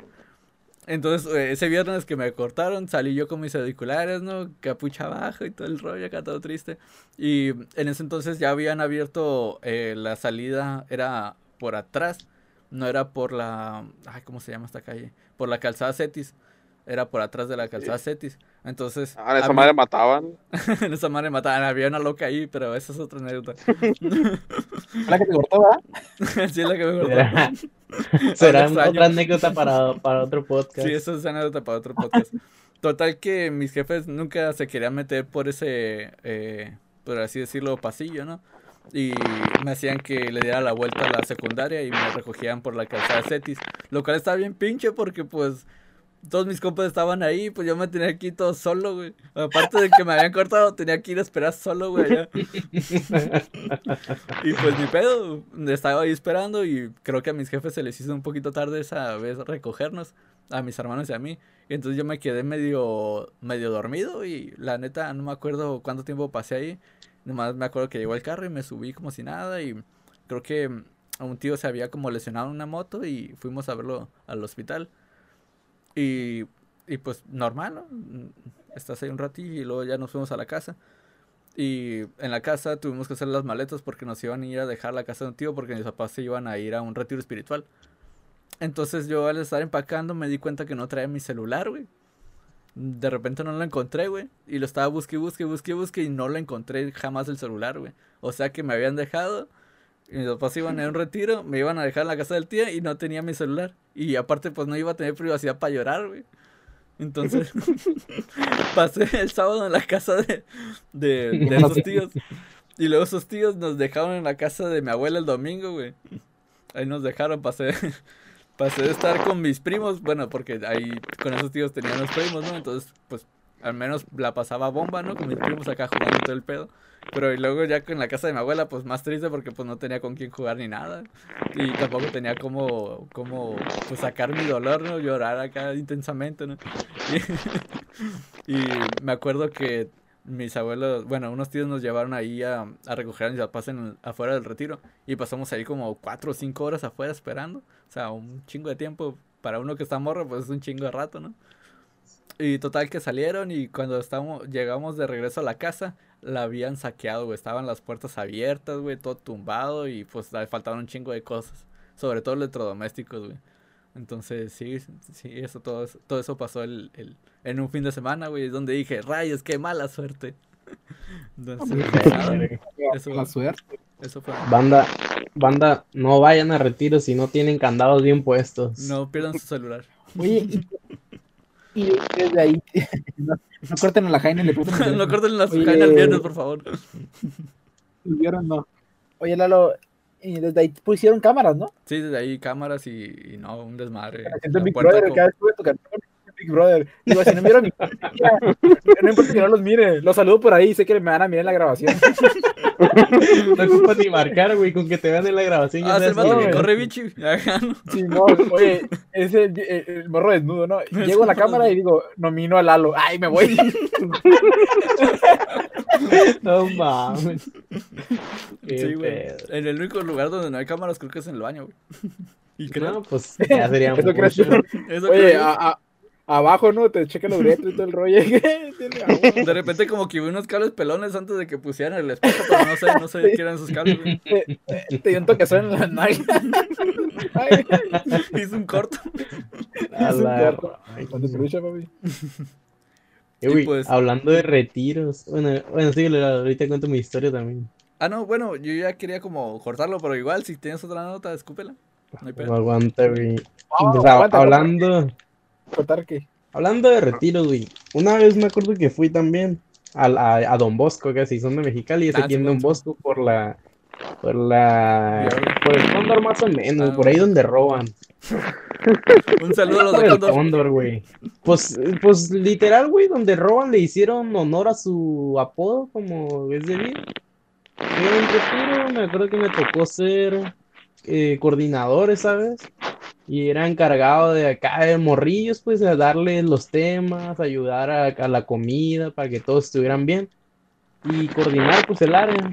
Entonces, eh, ese viernes que me cortaron, salí yo con mis auriculares, ¿no? Capucha abajo y todo el rollo acá todo triste. Y en ese entonces ya habían abierto eh, la salida, era por atrás, no era por la... Ay, ¿cómo se llama esta calle? Por la calzada Cetis. Era por atrás de la calzada Cetis. Entonces... Ah, en esa había- madre mataban. (laughs) en esa madre mataban. Había una loca ahí, pero esa es otra anécdota. (laughs) La que te cortó, ¿verdad? (laughs) sí, es la que me cortó. Será, otra anécdota para, para otro podcast. Sí, eso es anécdota para otro podcast. Total que mis jefes nunca se querían meter por ese, eh, por así decirlo, pasillo, ¿no? Y me hacían que le diera la vuelta a la secundaria y me recogían por la calzada Cetis. Lo cual estaba bien pinche porque pues todos mis compas estaban ahí, pues yo me tenía aquí todo solo, güey. Aparte de que me habían cortado, tenía que ir a esperar solo, güey, allá. (laughs) Y pues mi pedo, estaba ahí esperando y creo que a mis jefes se les hizo un poquito tarde esa vez recogernos, a mis hermanos y a mí. Y entonces yo me quedé medio, medio dormido y la neta no me acuerdo cuánto tiempo pasé ahí. Nomás me acuerdo que llegó el carro y me subí como si nada y creo que a un tío se había como lesionado en una moto y fuimos a verlo al hospital. Y, y pues normal, ¿no? Estás ahí un ratillo y luego ya nos fuimos a la casa. Y en la casa tuvimos que hacer las maletas porque nos iban a ir a dejar la casa de un tío porque mis papás se iban a ir a un retiro espiritual. Entonces yo al estar empacando me di cuenta que no traía mi celular, güey. De repente no lo encontré, güey. Y lo estaba busque, busque, busque, busque y no lo encontré jamás el celular, güey. O sea que me habían dejado. Y mis papás iban a un retiro, me iban a dejar en la casa del tío y no tenía mi celular. Y aparte pues no iba a tener privacidad para llorar, güey. Entonces (laughs) (laughs) pasé el sábado en la casa de, de, de (laughs) esos tíos. Y luego esos tíos nos dejaron en la casa de mi abuela el domingo, güey. Ahí nos dejaron, pasé, pasé de estar con mis primos, bueno, porque ahí con esos tíos tenían los primos, ¿no? Entonces, pues al menos la pasaba bomba, ¿no? Con mis primos acá jugando todo el pedo. Pero y luego ya en la casa de mi abuela, pues más triste porque pues no tenía con quién jugar ni nada. Y tampoco tenía como, como pues sacar mi dolor, ¿no? Llorar acá intensamente, ¿no? (laughs) Y, me acuerdo que mis abuelos, bueno, unos tíos nos llevaron ahí a, a recoger a mis papás afuera del retiro. Y pasamos ahí como cuatro o cinco horas afuera esperando. O sea, un chingo de tiempo. Para uno que está morro, pues es un chingo de rato, ¿no? Y total que salieron y cuando estamos, llegamos de regreso a la casa, la habían saqueado, güey. Estaban las puertas abiertas, güey, todo tumbado y pues le faltaban un chingo de cosas. Sobre todo electrodomésticos, güey. Entonces, sí, sí, eso, todo, eso- todo eso pasó el, el- en un fin de semana, güey. Es donde dije, rayos, qué mala suerte. (laughs) Entonces, nada, (laughs) eso, La suerte. eso fue. Banda, banda, no vayan a retiro si no tienen candados bien puestos. No pierdan su celular. Oye, y, desde ahí, (laughs) no, no corten a la Jaina y le preguntan. (laughs) no corten las Oye. cadenas el viernes, por favor. ¿Vieron? No. Oye, Lalo, y desde ahí pusieron cámaras, ¿no? Sí, desde ahí cámaras y, y no, un desmadre. Me siento La puerta Brother, co- cada vez que tu canción, Big Brother. Digo, si no vieron mi no importa que no los mire, los saludo por ahí, sé que me van a mirar en la grabación. No ocupas ni marcar, güey, con que te vean en la grabación. Ah, todo, que güey. corre (laughs) bichi. Sí, no, oye, es el, el- el morro desnudo, ¿no? Llego a la cámara y digo, nomino a Lalo. Ay, me voy. (laughs) No mames. Qué Sí, güey. En el único lugar donde no hay cámaras creo que es en el baño, güey. Y creo. No, pues ya sería (laughs) Eso crees mucho. Eso Oye, a- abajo, ¿no? Te checa los uretra y todo el rollo. (laughs) De repente como que vi unos cables pelones antes de que pusieran el espejo, pero no sé, no sé qué eran esos cables, güey. Te, te- te dio un toquezón en la nalga. (laughs) Hice un corto. A es un la raíz. Cuando se lucha, papi. Eh, güey, pues- hablando de retiros. Bueno, bueno, sí, ahorita cuento mi historia también. Ah, no, bueno, yo ya quería como cortarlo, pero igual, si tienes otra nota, escúpela. No hay No aguanta, güey. A- aguanta, hablando, hablando de retiros, güey. Una vez me acuerdo que fui también a, a Don Bosco, casi son de Mexicali, es Ah, aquí en sí, Don. Bosco por la, por la, por el Cóndor más o menos, Ah, por ahí donde roban. (laughs) Un saludo a los de Cóndor. Cóndor, güey. Pues, pues literal, güey, donde roban le hicieron honor a su apodo como es debido. Fue un retiro, me acuerdo que me tocó ser eh, coordinadores, ¿sabes? Y era encargado de acá de morrillos, pues, de darles los temas, ayudar a, a la comida para que todos estuvieran bien. Y coordinar, pues, el área.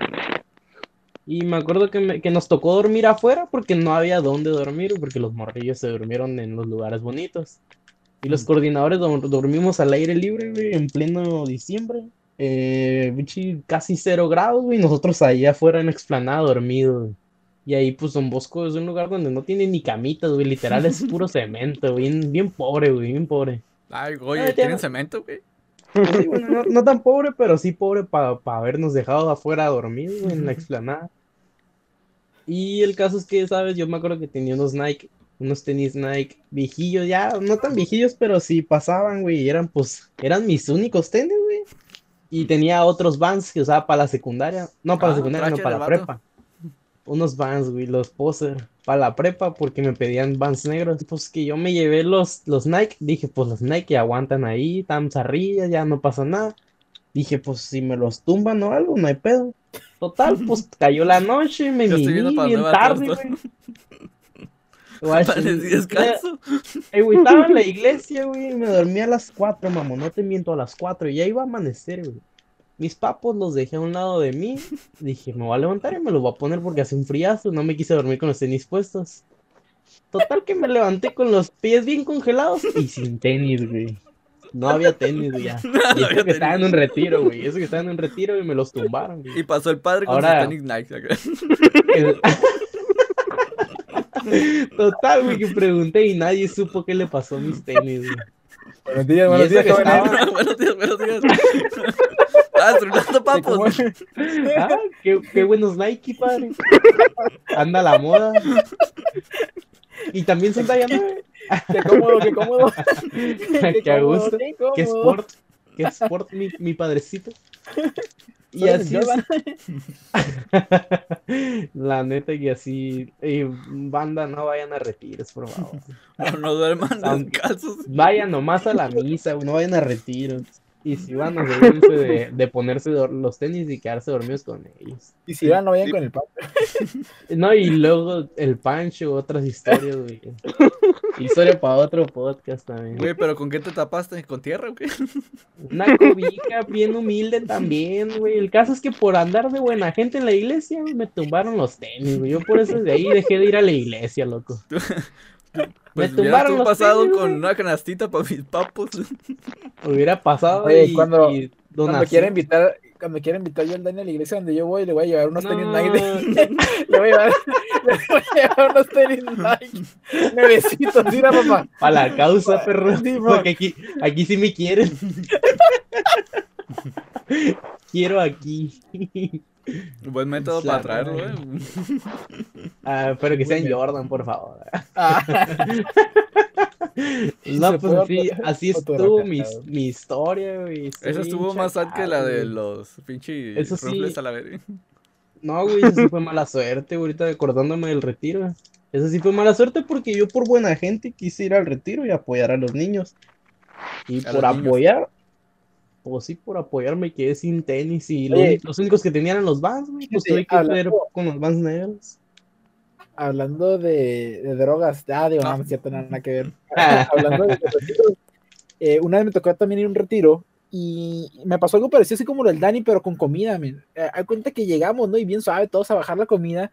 Y me acuerdo que, me- que nos tocó dormir afuera porque no había dónde dormir, porque los morrillos se durmieron en los lugares bonitos. Y los coordinadores dor- dormimos al aire libre, güey, en pleno diciembre. Eh, casi cero grados, güey, nosotros ahí afuera en la explanada dormidos. Güey. Y ahí, pues, Don Bosco es un lugar donde no tiene ni camitas, güey, literal es (laughs) puro cemento, bien, bien pobre, güey, bien pobre. Ay, Ah, oye, ya ¿tienen cemento, güey? Sí, (laughs) bueno, no, no tan pobre, pero sí pobre para habernos dejado afuera dormidos güey, en la explanada. Y el caso es que, ¿sabes? Yo me acuerdo que tenía unos Nike, unos tenis Nike viejillos, ya, no tan viejillos, pero sí pasaban, güey, y eran, pues, eran mis únicos tenis, güey. Y tenía otros Vans que usaba para la secundaria, no para Ah, la secundaria, no para la vato. prepa. Unos Vans, güey, los poser, para la prepa, porque me pedían Vans negros. Pues que yo me llevé los, los Nike, dije, pues los Nike aguantan ahí, tan zarrillas, ya no pasa nada. Dije, pues si me los tumban o algo, no hay pedo. Total, pues (laughs) cayó la noche, me miní bien tarde, güey. (laughs) Descanso. estaba en la (laughs) iglesia, güey, y me dormí a las 4, mamón, no te miento, a las 4, y ya iba a amanecer, güey. Mis papos los dejé a un lado de mí, dije, me voy a levantar y me los voy a poner porque hace un friazo, no me quise dormir con los tenis puestos. Total que me levanté con los pies bien congelados y sin tenis, güey. No había tenis, güey, ya. (laughs) Y eso que estaba en un retiro, güey, eso que estaba en un retiro y me los tumbaron, güey. Y pasó el padre con Ahora- sus tenis Nike. (laughs) Total, güey, que pregunté y nadie supo qué le pasó a mis tenis, güey. Buenos días, buenos días, que jóvenes. estaba- (laughs) buenos días, buenos días. Ah, (laughs) ¿cómo papos. (laughs) Ah, qué, qué buenos Nike, padre. Anda la moda. Y también Daya 9. Qué cómodo, qué cómodo. Qué a cómodo, gusto. qué Qué sport. Qué sport, mi, mi padrecito. Y así es. (laughs) La neta que así. eh, banda, no vayan a retiros, por favor. No, no duerman Aunque-. Vayan nomás a la misa, no vayan a retiros. Y si van a asegúrense de, de ponerse los tenis y quedarse dormidos con ellos. Y si van, no vayan Sí. con el pan. (laughs) No, y luego el Pancho, otras historias, güey. Historia para otro podcast también. Güey, pero ¿con qué te tapaste? ¿Con tierra o qué? Una cobija bien humilde también, güey. El caso es que por andar de buena gente en la iglesia, me tumbaron los tenis, güey. Yo por eso de ahí dejé de ir a la iglesia, loco. (laughs) Pues me tú los pasado con una canastita para mis papos. (laughs) Hubiera pasado Oye, y, cuando- y Cuando quiera invitar, cuando quiera invitar yo al Dani a la iglesia donde yo voy, le voy a llevar unos tenis. Nike. (laughs) le voy a llevar, (laughs) le voy a llevar unos tenis Nike. Nuevecitos, mira, papá. A la causa, perro. Sí. Porque aquí, aquí sí me quieren. Quiero aquí. Buen método para traerlo. (laughs) Ah, pero que sean. Jordan, por favor. Ah, (laughs) No, pues así, así estuvo mi, historia, güey. Esa estuvo más sad que la de los pinches Eso sí. a la verga. No, güey, eso sí fue mala suerte, ahorita acordándome del retiro. Eso sí fue mala suerte porque yo por buena gente quise ir al retiro y apoyar a los niños. Y A por niños. Pues sí, por apoyar me quedé sin tenis y Oye. los únicos que tenían eran los Vans, güey, pues tuve que hablando- con los Vans negros. hablando de, de drogas, ah, digo, no, no cierto, nada, nada que ver. (laughs) hablando de retiros, eh, una vez me tocó también ir a un retiro y me pasó algo parecido así como lo del Dani, pero con comida, men. Eh, Hay cuenta que llegamos, ¿no? Y bien suave, todos a bajar la comida.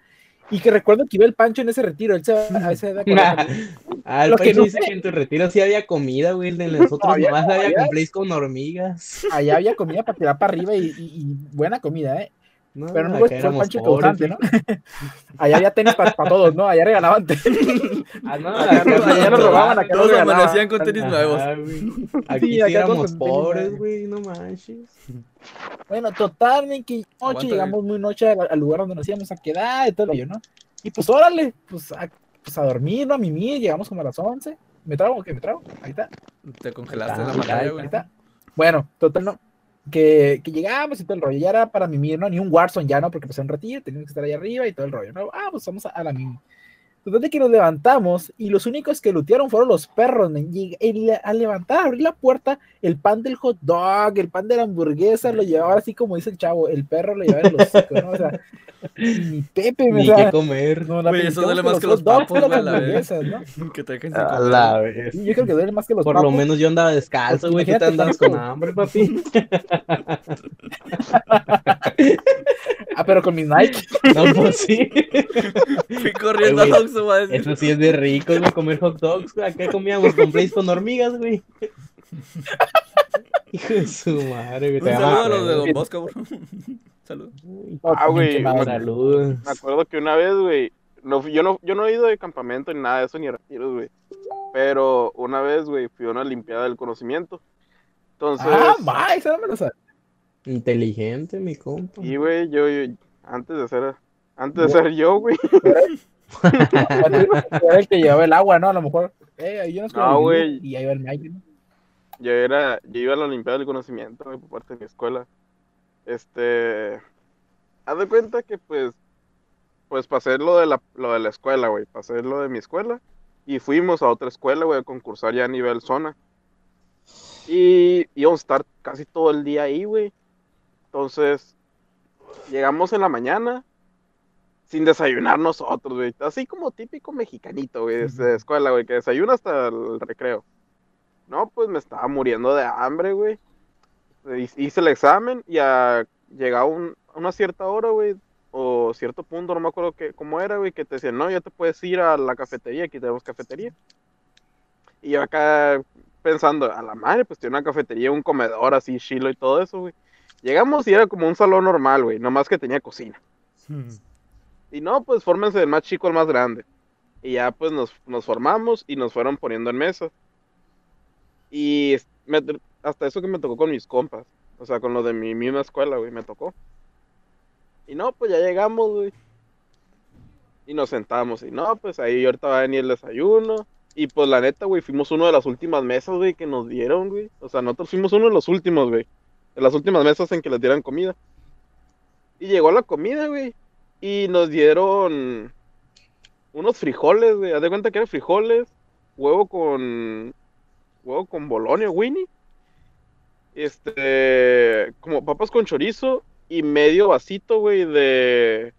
Y que recuerdo que iba el Pancho en ese retiro, él se va a da cuenta. (laughs) Ah, el Lo que Pancho no dice que en tu retiro sí había comida, güey, de nosotros (laughs) había- nomás había había- con hormigas. Allá había comida para tirar para arriba y, y- y buena comida, ¿eh? No, Pero no el éramos Pancho pobres, causante, ¿no? (laughs) Allá había tenis para todos, ¿no? Allá regalaban tenis. (laughs) Ah, no, Acá allá nos robaban, acá Todos nos amanecían con tenis nuevos. (laughs) Aquí sí, acá éramos pobres, güey, no manches. Bueno, total, en que noche llegamos muy noche al, al lugar donde nos íbamos a quedar y todo lo ¿no? Y pues órale, pues a, pues a dormir, ¿no? A mimir, llegamos como a las 11. ¿Me trago o qué me trago? Ahí está, Te congelaste la ahí pantalla, ahí güey. está. Bueno, total, ¿no? Que, que llegamos y todo el rollo, ya era para mimir, ¿no? Ni un Warzone ya, ¿no? Porque pues en un retiro, teníamos que estar ahí arriba y todo el rollo, ¿no? Ah, pues vamos a, a la mimi. Total de que nos levantamos y los únicos que lutearon fueron los perros, men. Y el- al levantar, abrir la puerta, el pan del hot dog, el pan de la hamburguesa, lo llevaba así como dice el chavo, el perro lo llevaba en los hocico, ¿no? O sea, (laughs) ni Pepe, Ni o sea, qué comer. no, la Güey, eso duele más que los papos, las güey, a la hamburguesas, ¿no? (laughs) Que te dejen A comer. la vez. Yo creo que duele más que los Por papos. lo menos yo andaba descalzo, güey. Tú te Paco. con (laughs) hambre, papi. Ah, pero con mis Nike. No, pues sí. Fui corriendo Ay, a güey, Oxxo, va a decir. Eso sí es de rico, güey, comer hot dogs. güey. Acá comíamos con plays con hormigas, güey. (laughs) Hijo de su madre, güey. Un te saludo a los de güey. Don Bosco, bro. (laughs) Saludos. Ah, güey, Pinche madre. Saludos. Me acuerdo que una vez, güey, no, yo, no, yo no he ido de campamento ni nada de eso, ni a retiros, güey. Pero una vez, güey, fui a una limpiada del conocimiento. Entonces, Ah, ma, esa no me lo. Inteligente, mi compa. y güey, yo, yo- antes de ser, antes de ser yo, güey, (laughs) (laughs) Era el que llevaba el agua, ¿no? A lo mejor. Eh, yo no, No, güey. Y ahí va el Mike, ¿no? yo era, yo iba a la limpiada del conocimiento, güey, por parte de mi escuela. Este, haz de cuenta que, pues, pues pasé lo de la, lo de la escuela, güey, pasé lo de mi escuela y fuimos a otra escuela, güey, a concursar ya a nivel zona. Y íbamos a estar casi todo el día ahí, güey. Entonces, llegamos en la mañana sin desayunar nosotros, güey. Así como típico mexicanito, güey, de escuela, güey, que desayuna hasta el recreo. No, pues me estaba muriendo de hambre, güey. Hice el examen y a, llegaba un- a una cierta hora, güey, o cierto punto, no me acuerdo qué, cómo era, güey, que te decían, no, ya te puedes ir a la cafetería, aquí tenemos cafetería. Y yo acá pensando, a la madre, pues tiene una cafetería, un comedor así, chilo y todo eso, güey. Llegamos y era como un salón normal, güey, nomás que tenía cocina. Y no, pues fórmense del más chico al más grande. Y ya pues nos, nos formamos y nos fueron poniendo en mesa. Y hasta eso que me tocó con mis compas. O sea, con los de mi misma escuela, güey, me tocó. Y no, pues ya llegamos, güey. Y nos sentamos. Y no, pues ahí ahorita va a venir el desayuno. Y pues la neta, güey, fuimos uno de las últimas mesas, güey, que nos dieron, güey. O sea, nosotros fuimos uno de los últimos, güey. De las últimas mesas en que les dieran comida. Y llegó la comida, güey. Y nos dieron unos frijoles, güey. Haz de cuenta que eran frijoles, huevo con. huevo con Bolonia, Winnie. este, como papas con chorizo y medio vasito, güey, de,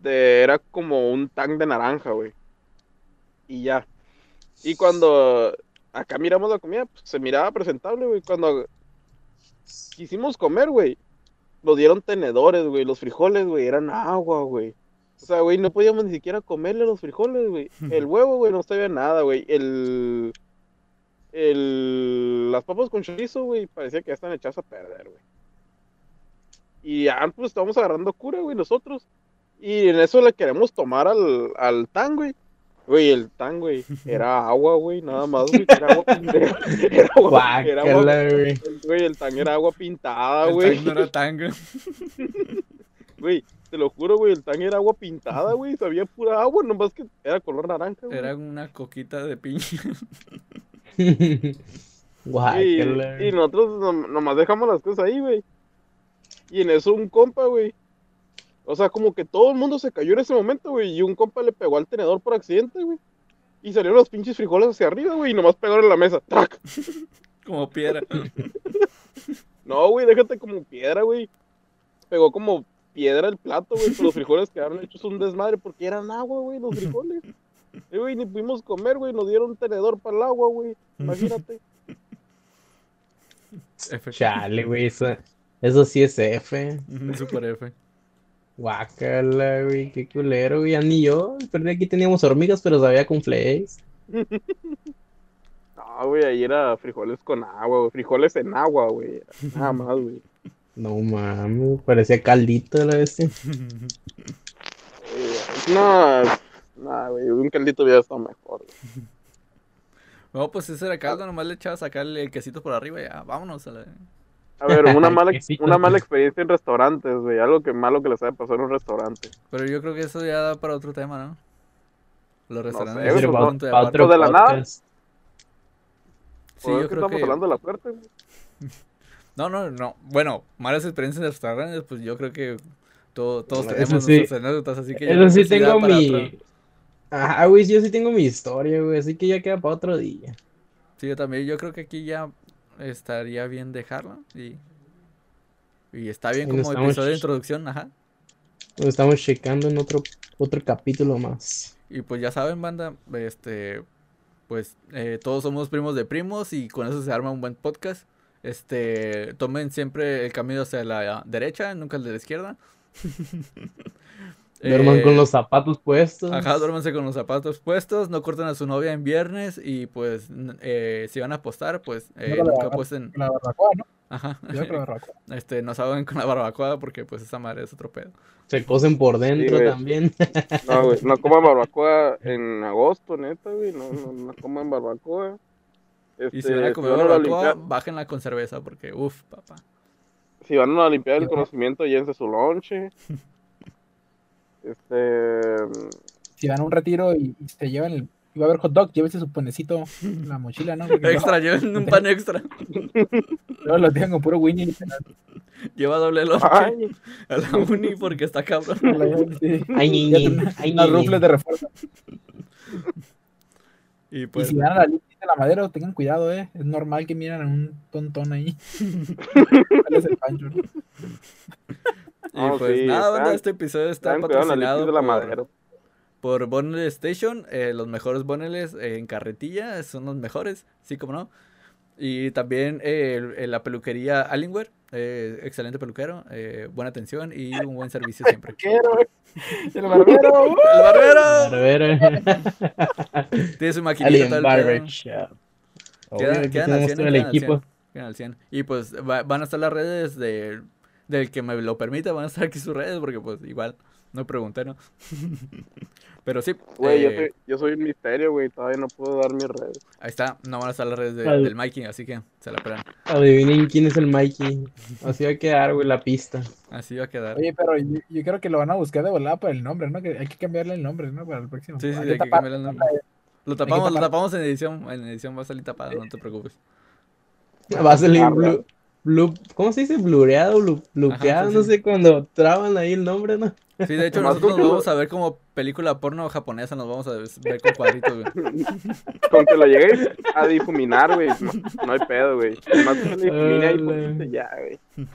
de, era como un tang de naranja, güey. Y ya. Y cuando acá miramos la comida, pues, se miraba presentable, güey. Cuando quisimos comer, güey, nos dieron tenedores, güey. Los frijoles, güey, eran agua, güey. O sea, güey, no podíamos ni siquiera comerle los frijoles, güey. El huevo, güey, no sabía nada, güey. El, el, las papas con chorizo, güey, parecía que ya están hechas a perder, güey. Y ya, pues, estábamos agarrando cura, güey, nosotros. Y en eso le queremos tomar al, al tan, güey. Güey, el tan, güey, era (laughs) agua, güey, nada más, güey. Era agua pintada. (laughs) Era agua, era agua, Guácala, güey. (laughs) güey, el tan era agua pintada, El güey. no era tang, güey. Güey, te lo juro, güey, el tan era agua pintada, güey. Sabía pura agua, nomás que era color naranja, güey. Era una coquita de piña. Y, Guácala, y nosotros nom- nomás dejamos las cosas ahí, güey. Y en eso un compa, güey. O sea, como que todo el mundo se cayó en ese momento, güey. Y un compa le pegó al tenedor por accidente, güey. Y salieron los pinches frijoles hacia arriba, güey. Y nomás pegaron en la mesa. ¡Trac! (laughs) Como piedra. (laughs) No, güey, déjate como piedra, güey. Pegó como piedra el plato, güey. Los frijoles quedaron hechos un desmadre porque eran agua, güey, los frijoles. (laughs) Eh, güey, ni pudimos comer, güey. Nos dieron un tenedor para el agua, güey. Imagínate. F. Chale, güey, eso, eso sí es F. Super F. Guácala, güey, qué culero, güey. Ya ni yo. Perdí aquí teníamos hormigas, pero sabía con flakes. (laughs) No, güey, ahí era frijoles con agua, güey. Frijoles en agua, güey. Nada (laughs) más, güey. No mames, parecía caldito la bestia. (laughs) No, no, güey. Un caldito hubiera estado mejor, güey. No, pues ese era caldo, nomás le echabas acá el, el quesito por arriba y ya, vámonos a la... A ver, una (laughs) mala, una mala experiencia en restaurantes, güey. Algo que malo que les haya pasado en un restaurante. Pero yo creo que eso ya da para otro tema, ¿no? Los sé, restaurantes pues, un pa- punto de Pa' aparte. otro de la nada. Sí, Pues, yo es que creo estamos que... hablando de la suerte. (laughs) No, no, no. Bueno, malas experiencias en restaurantes, pues yo creo que todo- todos tenemos sí. nuestras anécdotas, así que yo Eso creo sí tengo para mi. otro. Ajá, güey, yo sí tengo mi historia, güey, así que ya queda para otro día. Sí, yo también. Yo creo que aquí ya estaría bien dejarlo y... Y está bien como episodio de introducción, ajá. Lo estamos checando en otro, otro capítulo más. Y pues ya saben, banda, este, pues eh, todos somos primos de primos y con eso se arma un buen podcast. Este, tomen siempre el camino hacia la derecha, nunca el de la izquierda. (laughs) Duerman Eh, con los zapatos puestos. Ajá, duérmanse con los zapatos puestos, no corten a su novia en viernes y pues eh, si van a apostar, pues eh, No la nunca hagan. apuesten. La barbacoa, ¿no? Ajá, la (laughs) este, no salgan con la barbacoa porque pues esa madre es otro pedo. Se cosen por dentro güey. también. No, güey. (laughs) No coman barbacoa en agosto, neta, güey. No, no, no coman barbacoa. Y Este, si van a comer van a la barbacoa, Olimpiada- bájenla con cerveza porque uff, papá. si van a la Olimpiada del Yo- Conocimiento, llévense su lonche. (laughs) Este. Si van a un retiro y, y se llevan el. Y va a haber hot dog, llévese su panecito en la mochila, ¿no? Porque Extra, lleven un pan extra. luego lo con puro Winnie. Lleva doble lonche Ay, (laughs) a la uni porque está cabrón. Sí. Ay, ay, unas rufles de refuerzo. Y Y pues, si van a la línea de la madera, tengan cuidado, eh. Es normal que miren a un tontón ahí. (laughs) ¿Cuál es el pancho? Y No, pues sí, nada, tengan- este episodio está la patrocinado la por, por Bonel Station. eh, los mejores boneles eh, en carretilla son los mejores, sí como no. Y también eh, el- el- la peluquería Allingwear, eh, excelente peluquero, eh, buena atención y un buen servicio (laughs) siempre. Eh. (laughs) El barbero. (laughs) uh. ¡El barbero! Barbera. Tiene su maquinita todo el Barber. Quedan- quedan al tenemos 100, todo el quedan al equipo. 100. Quedan al 100. Y pues va- van a estar las redes de, del que me lo permita, van a estar aquí sus redes, porque pues igual no pregunté, ¿no? (laughs) Pero sí, Güey, yo, eh, soy, yo soy un misterio, güey. Todavía no puedo dar mis redes. ahí está, no van a estar las redes de- Al- del Mikey, así que se la esperan. Adivinen quién es el Mikey. Así va a quedar, güey, la pista. Así va a quedar. Oye, pero yo, yo creo que lo van a buscar de volada por el nombre, ¿no? Que hay que cambiarle el nombre, ¿no? Para el próximo. Sí, sí, Hay hay que tapar- cambiarle el nombre. Lo tapamos, lo tapamos en edición, en edición va a salir tapado, no te preocupes. Va a salir Arre. Blue, ¿cómo se dice? Blureado, blu- blupeado, sí, no sí. sé, cuando traban ahí el nombre, ¿no? Sí, de hecho, (laughs) nosotros nos vamos a ver como película porno japonesa, nos vamos a ver con cuadritos, güey. (laughs) Con que lo llegues a difuminar, güey, no, no hay pedo, güey. Ahí Hola. poquito y ya, güey.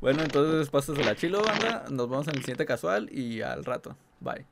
Bueno, entonces, pasos de la chilo, banda. Nos vemos en el siguiente casual y al rato. Bye.